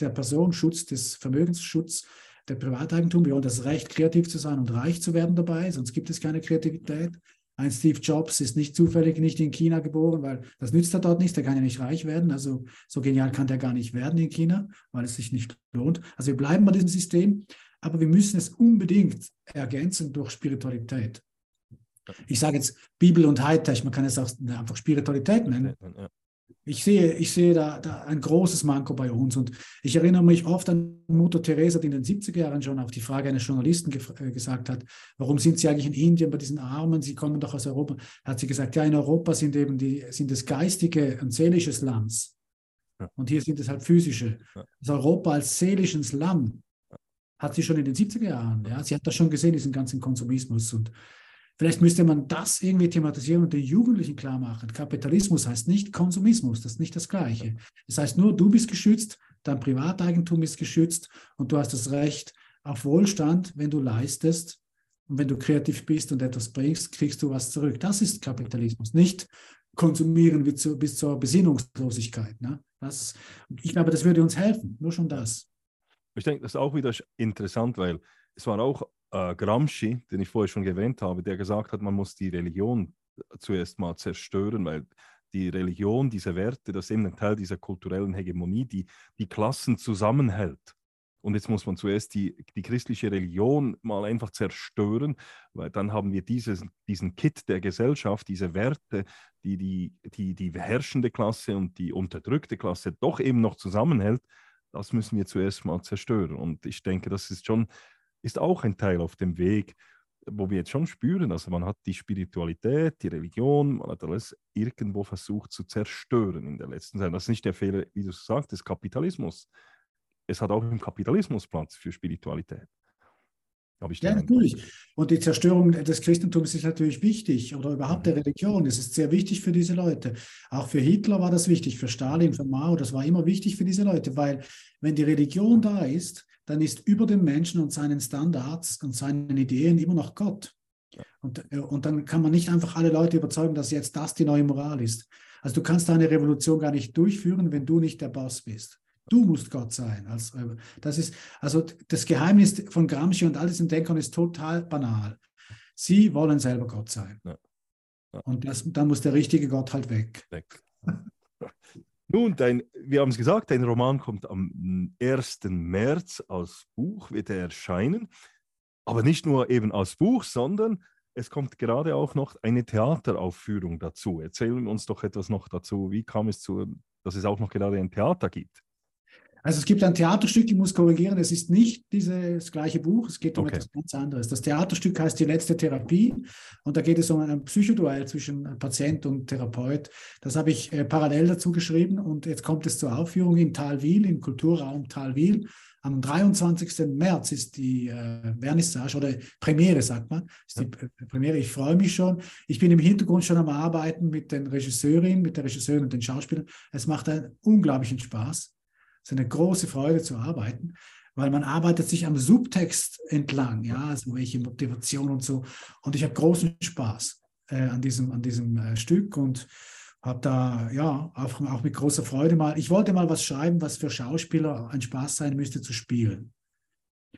[SPEAKER 2] der Person, Schutz des Vermögensschutz, der Privateigentum, wir wollen das Recht, kreativ zu sein und reich zu werden dabei, sonst gibt es keine Kreativität. Ein Steve Jobs ist nicht zufällig nicht in China geboren, weil das nützt er dort nicht, der kann ja nicht reich werden. Also so genial kann der gar nicht werden in China, weil es sich nicht lohnt. Also wir bleiben bei diesem System, aber wir müssen es unbedingt ergänzen durch Spiritualität. Ich sage jetzt Bibel und Hightech, man kann es auch einfach Spiritualität nennen. Ich sehe, ich sehe da, da, ein großes Manko bei uns und ich erinnere mich oft an Mutter Teresa, die in den 70er Jahren schon auf die Frage eines Journalisten ge äh, gesagt hat, warum sind Sie eigentlich in Indien bei diesen Armen? Sie kommen doch aus Europa. Hat sie gesagt, ja, in Europa sind eben die, sind es geistige und seelisches Lands. Ja. Und hier sind es halt physische. Ja. Also Europa als seelisches Land hat sie schon in den 70er Jahren. Ja, sie hat das schon gesehen, diesen ganzen Konsumismus und Vielleicht müsste man das irgendwie thematisieren und den Jugendlichen klar machen. Kapitalismus heißt nicht Konsumismus, das ist nicht das Gleiche. Das heißt nur, du bist geschützt, dein Privateigentum ist geschützt und du hast das Recht auf Wohlstand, wenn du leistest. Und wenn du kreativ bist und etwas bringst, kriegst du was zurück. Das ist Kapitalismus, nicht konsumieren bis zur, bis zur Besinnungslosigkeit. Ne? Das, ich glaube, das würde uns helfen, nur schon das.
[SPEAKER 1] Ich denke, das ist auch wieder interessant, weil es war auch äh, Gramsci, den ich vorher schon erwähnt habe, der gesagt hat, man muss die Religion zuerst mal zerstören, weil die Religion, diese Werte, das ist eben ein Teil dieser kulturellen Hegemonie, die die Klassen zusammenhält. Und jetzt muss man zuerst die, die christliche Religion mal einfach zerstören, weil dann haben wir dieses, diesen Kit der Gesellschaft, diese Werte, die die, die die herrschende Klasse und die unterdrückte Klasse doch eben noch zusammenhält. Das müssen wir zuerst mal zerstören. Und ich denke, das ist schon ist auch ein Teil auf dem Weg, wo wir jetzt schon spüren, also man hat die Spiritualität, die Religion, man hat alles irgendwo versucht zu zerstören in der letzten Zeit. Das ist nicht der Fehler, wie du sagst, des Kapitalismus. Es hat auch im Kapitalismus Platz für Spiritualität.
[SPEAKER 2] ja, natürlich. Und die Zerstörung des Christentums ist natürlich wichtig oder überhaupt der mhm. Religion. Es ist sehr wichtig für diese Leute. Auch für Hitler war das wichtig, für Stalin, für Mao, das war immer wichtig für diese Leute, weil wenn die Religion da ist, dann ist über dem Menschen und seinen Standards und seinen Ideen immer noch Gott. Und, äh, und dann kann man nicht einfach alle Leute überzeugen, dass jetzt das die neue Moral ist. Also du kannst deine Revolution gar nicht durchführen, wenn du nicht der Boss bist. Du musst Gott sein. Also, das ist, also das Geheimnis von Gramsci und all diesen Denkern ist total banal. Sie wollen selber Gott sein. Ja. Ja. Und das, dann muss der richtige Gott halt weg. weg.
[SPEAKER 1] Nun, dein, wir haben es gesagt, dein Roman kommt am 1. März als Buch, wird er erscheinen. Aber nicht nur eben als Buch, sondern es kommt gerade auch noch eine Theateraufführung dazu. Erzählen uns doch etwas noch dazu. Wie kam es zu, dass es auch noch gerade ein Theater gibt?
[SPEAKER 2] Also es gibt ein Theaterstück, ich muss korrigieren, es ist nicht dieses gleiche Buch, es geht um okay. etwas ganz anderes. Das Theaterstück heißt Die letzte Therapie und da geht es um ein Psychoduell zwischen Patient und Therapeut. Das habe ich äh, parallel dazu geschrieben und jetzt kommt es zur Aufführung in Talwil, im Kulturraum Talwil. Am 23. März ist die äh, Vernissage oder Premiere, sagt man. Ist die ja. Premiere. Ich freue mich schon. Ich bin im Hintergrund schon am Arbeiten mit den Regisseurinnen, mit der Regisseurin und den Schauspielern. Es macht einen unglaublichen Spaß. Es ist eine große Freude zu arbeiten, weil man arbeitet sich am Subtext entlang, ja, also welche Motivation und so. Und ich habe großen Spaß äh, an diesem, an diesem äh, Stück und habe da ja auch, auch mit großer Freude mal, ich wollte mal was schreiben, was für Schauspieler ein Spaß sein müsste zu spielen.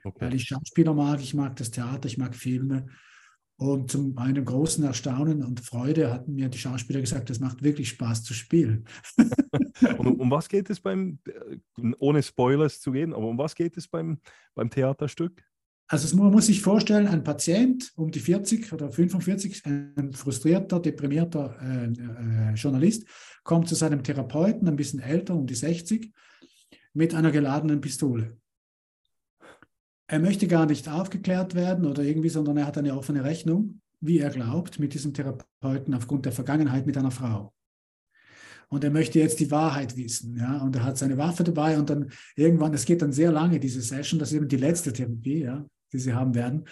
[SPEAKER 2] Okay. Weil ich Schauspieler mag, ich mag das Theater, ich mag Filme und zu meinem großen Erstaunen und Freude hatten mir die Schauspieler gesagt, das macht wirklich Spaß zu spielen.
[SPEAKER 1] und um was geht es beim, äh, ohne Spoilers zu gehen, aber um was geht es beim, beim Theaterstück?
[SPEAKER 2] Also man muss sich vorstellen, ein Patient um die 40 oder 45, ein frustrierter, deprimierter äh, äh, Journalist, kommt zu seinem Therapeuten, ein bisschen älter, um die 60, mit einer geladenen Pistole er möchte gar nicht aufgeklärt werden oder irgendwie, sondern er hat eine offene Rechnung, wie er glaubt, mit diesem Therapeuten aufgrund der Vergangenheit mit einer Frau. Und er möchte jetzt die Wahrheit wissen, ja, und er hat seine Waffe dabei und dann irgendwann, es geht dann sehr lange, diese Session, das ist eben die letzte Therapie, ja, die sie haben werden.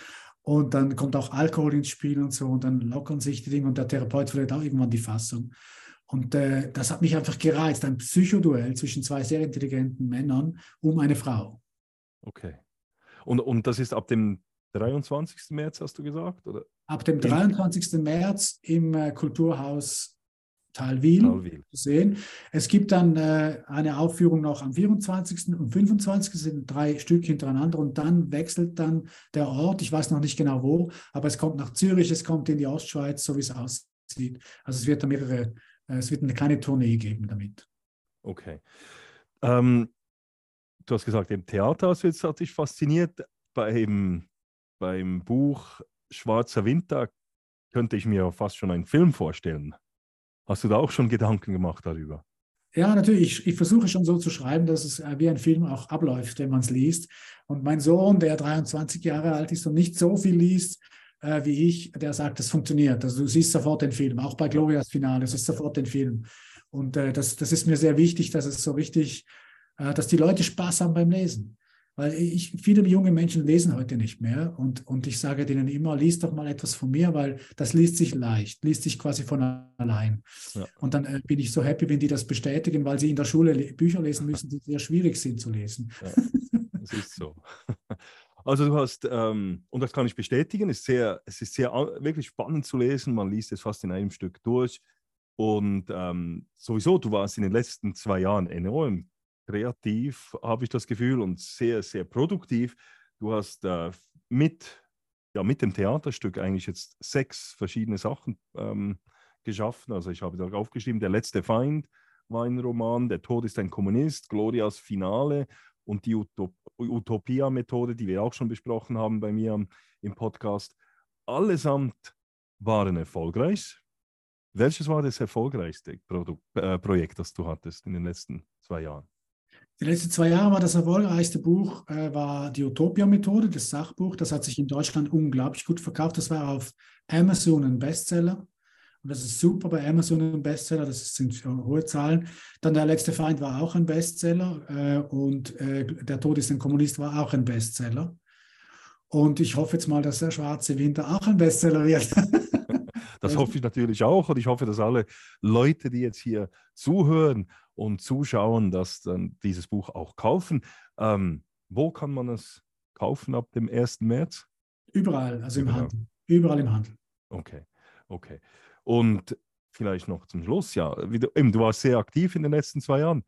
[SPEAKER 2] Und dann kommt auch Alkohol ins Spiel und so und dann lockern sich die Dinge und der Therapeut verliert auch irgendwann die Fassung. Und äh, das hat mich einfach gereizt, ein Psychoduell zwischen zwei sehr intelligenten Männern um eine Frau.
[SPEAKER 1] Okay. Und, und das ist ab dem 23. März, hast du gesagt? Oder?
[SPEAKER 2] Ab dem 23. März im äh, Kulturhaus Talwil, Talwil. zu sehen. Es gibt dann äh, eine Aufführung noch am 24. und 25. Das sind drei Stück hintereinander und dann wechselt dann der Ort. Ich weiß noch nicht genau wo, aber es kommt nach Zürich, es kommt in die Ostschweiz, so wie es aussieht. Also es wird da mehrere, äh, es wird eine kleine Tournee geben damit.
[SPEAKER 1] Okay. Ähm, du hast gesagt, im Theater hat dich fasziniert. Beim, beim Buch Schwarzer Winter könnte ich mir fast schon einen Film vorstellen. Hast du da auch schon Gedanken gemacht darüber?
[SPEAKER 2] Ja, natürlich. Ich, ich, versuche schon so zu schreiben, dass es äh, wie ein Film auch abläuft, wenn man es liest. Und mein Sohn, der 23 Jahre alt ist und nicht so viel liest äh, wie ich, der sagt, das funktioniert. Also du siehst sofort den Film, auch bei Glorias Finale, du siehst sofort den Film. Und äh, das, das ist mir sehr wichtig, dass es so richtig, dass die Leute Spaß haben beim Lesen. Weil ich, viele junge Menschen lesen heute nicht mehr und, und ich sage denen immer, lies doch mal etwas von mir, weil das liest sich leicht, liest sich quasi von allein. Ja. Und dann äh, bin ich so happy, wenn die das bestätigen, weil sie in der Schule le Bücher lesen müssen, die sehr schwierig sind zu lesen. Ja,
[SPEAKER 1] das ist so. Also du hast, ähm, und das kann ich bestätigen, ist sehr, es ist sehr wirklich spannend zu lesen, man liest es fast in einem Stück durch. Und ähm, sowieso, du warst in den letzten zwei Jahren enorm kreativ, habe ich das Gefühl, und sehr, sehr produktiv. Du hast äh, mit, ja, mit dem Theaterstück eigentlich jetzt sechs verschiedene Sachen ähm, geschaffen. Also ich habe da aufgeschrieben, Der letzte Feind war ein Roman, Der Tod ist ein Kommunist, Glorias Finale und die Utop Utopia-Methode, die wir auch schon besprochen haben bei mir im Podcast. Allesamt waren erfolgreich. Welches war das erfolgreichste Produkt, äh, Projekt, das du hattest in den letzten zwei Jahren?
[SPEAKER 2] Die letzten zwei Jahre war das erfolgreichste Buch, äh, war die Utopia-Methode, das Sachbuch. Das hat sich in Deutschland unglaublich gut verkauft. Das war auf Amazon ein Bestseller. Und das ist super bei Amazon ein Bestseller, das sind hohe Zahlen. Dann der letzte Feind war auch ein Bestseller äh, und äh, der Tod ist ein Kommunist war auch ein Bestseller. Und ich hoffe jetzt mal, dass der Schwarze Winter auch ein Bestseller wird.
[SPEAKER 1] das hoffe ich natürlich auch und ich hoffe, dass alle Leute, die jetzt hier zuhören und zuschauen, dass dann dieses Buch auch kaufen. Ähm, wo kann man es kaufen ab dem 1. März?
[SPEAKER 2] Überall, also im Handel. Überall im Handel.
[SPEAKER 1] Okay, okay. Und vielleicht noch zum Schluss, ja, du, eben, du warst sehr aktiv in den letzten zwei Jahren.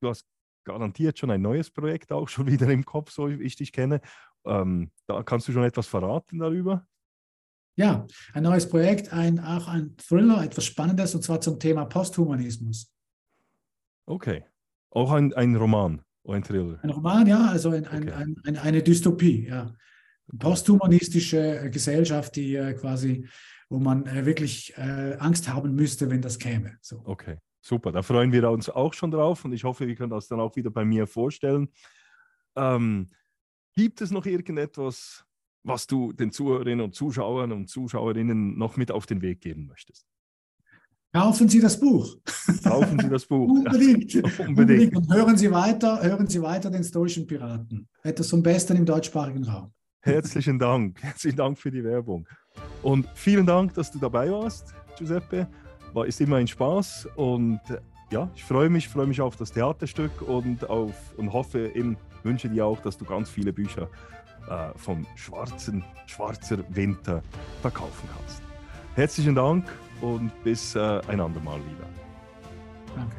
[SPEAKER 1] Du hast garantiert schon ein neues Projekt auch schon wieder im Kopf, so wie ich dich kenne. Ähm, da kannst du schon etwas verraten darüber?
[SPEAKER 2] Ja, ein neues Projekt, ein, auch ein Thriller, etwas Spannendes, und zwar zum Thema Posthumanismus.
[SPEAKER 1] Okay. Auch ein, ein Roman ein Thriller?
[SPEAKER 2] Ein Roman, ja, also ein, okay. ein, ein, eine Dystopie, ja. Posthumanistische Gesellschaft, die äh, quasi, wo man äh, wirklich äh, Angst haben müsste, wenn das käme.
[SPEAKER 1] So. Okay, super. Da freuen wir uns auch schon drauf und ich hoffe, wir können das dann auch wieder bei mir vorstellen. Ähm, gibt es noch irgendetwas, was du den Zuhörerinnen und Zuschauern und Zuschauerinnen noch mit auf den Weg geben möchtest?
[SPEAKER 2] Kaufen Sie das Buch.
[SPEAKER 1] Kaufen Sie das Buch.
[SPEAKER 2] Unbedingt. Unbedingt. Und hören Sie weiter, hören Sie weiter den stoischen Piraten. Etwas zum Besten im deutschsprachigen Raum.
[SPEAKER 1] Herzlichen Dank. Herzlichen Dank für die Werbung. Und vielen Dank, dass du dabei warst, Giuseppe. War ist immer ein Spaß und ja, ich freue mich, freue mich auf das Theaterstück und auf und hoffe eben, wünsche dir auch, dass du ganz viele Bücher äh, vom schwarzen Schwarzer Winter verkaufen kannst. Herzlichen Dank und bis äh, ein andermal wieder. Danke.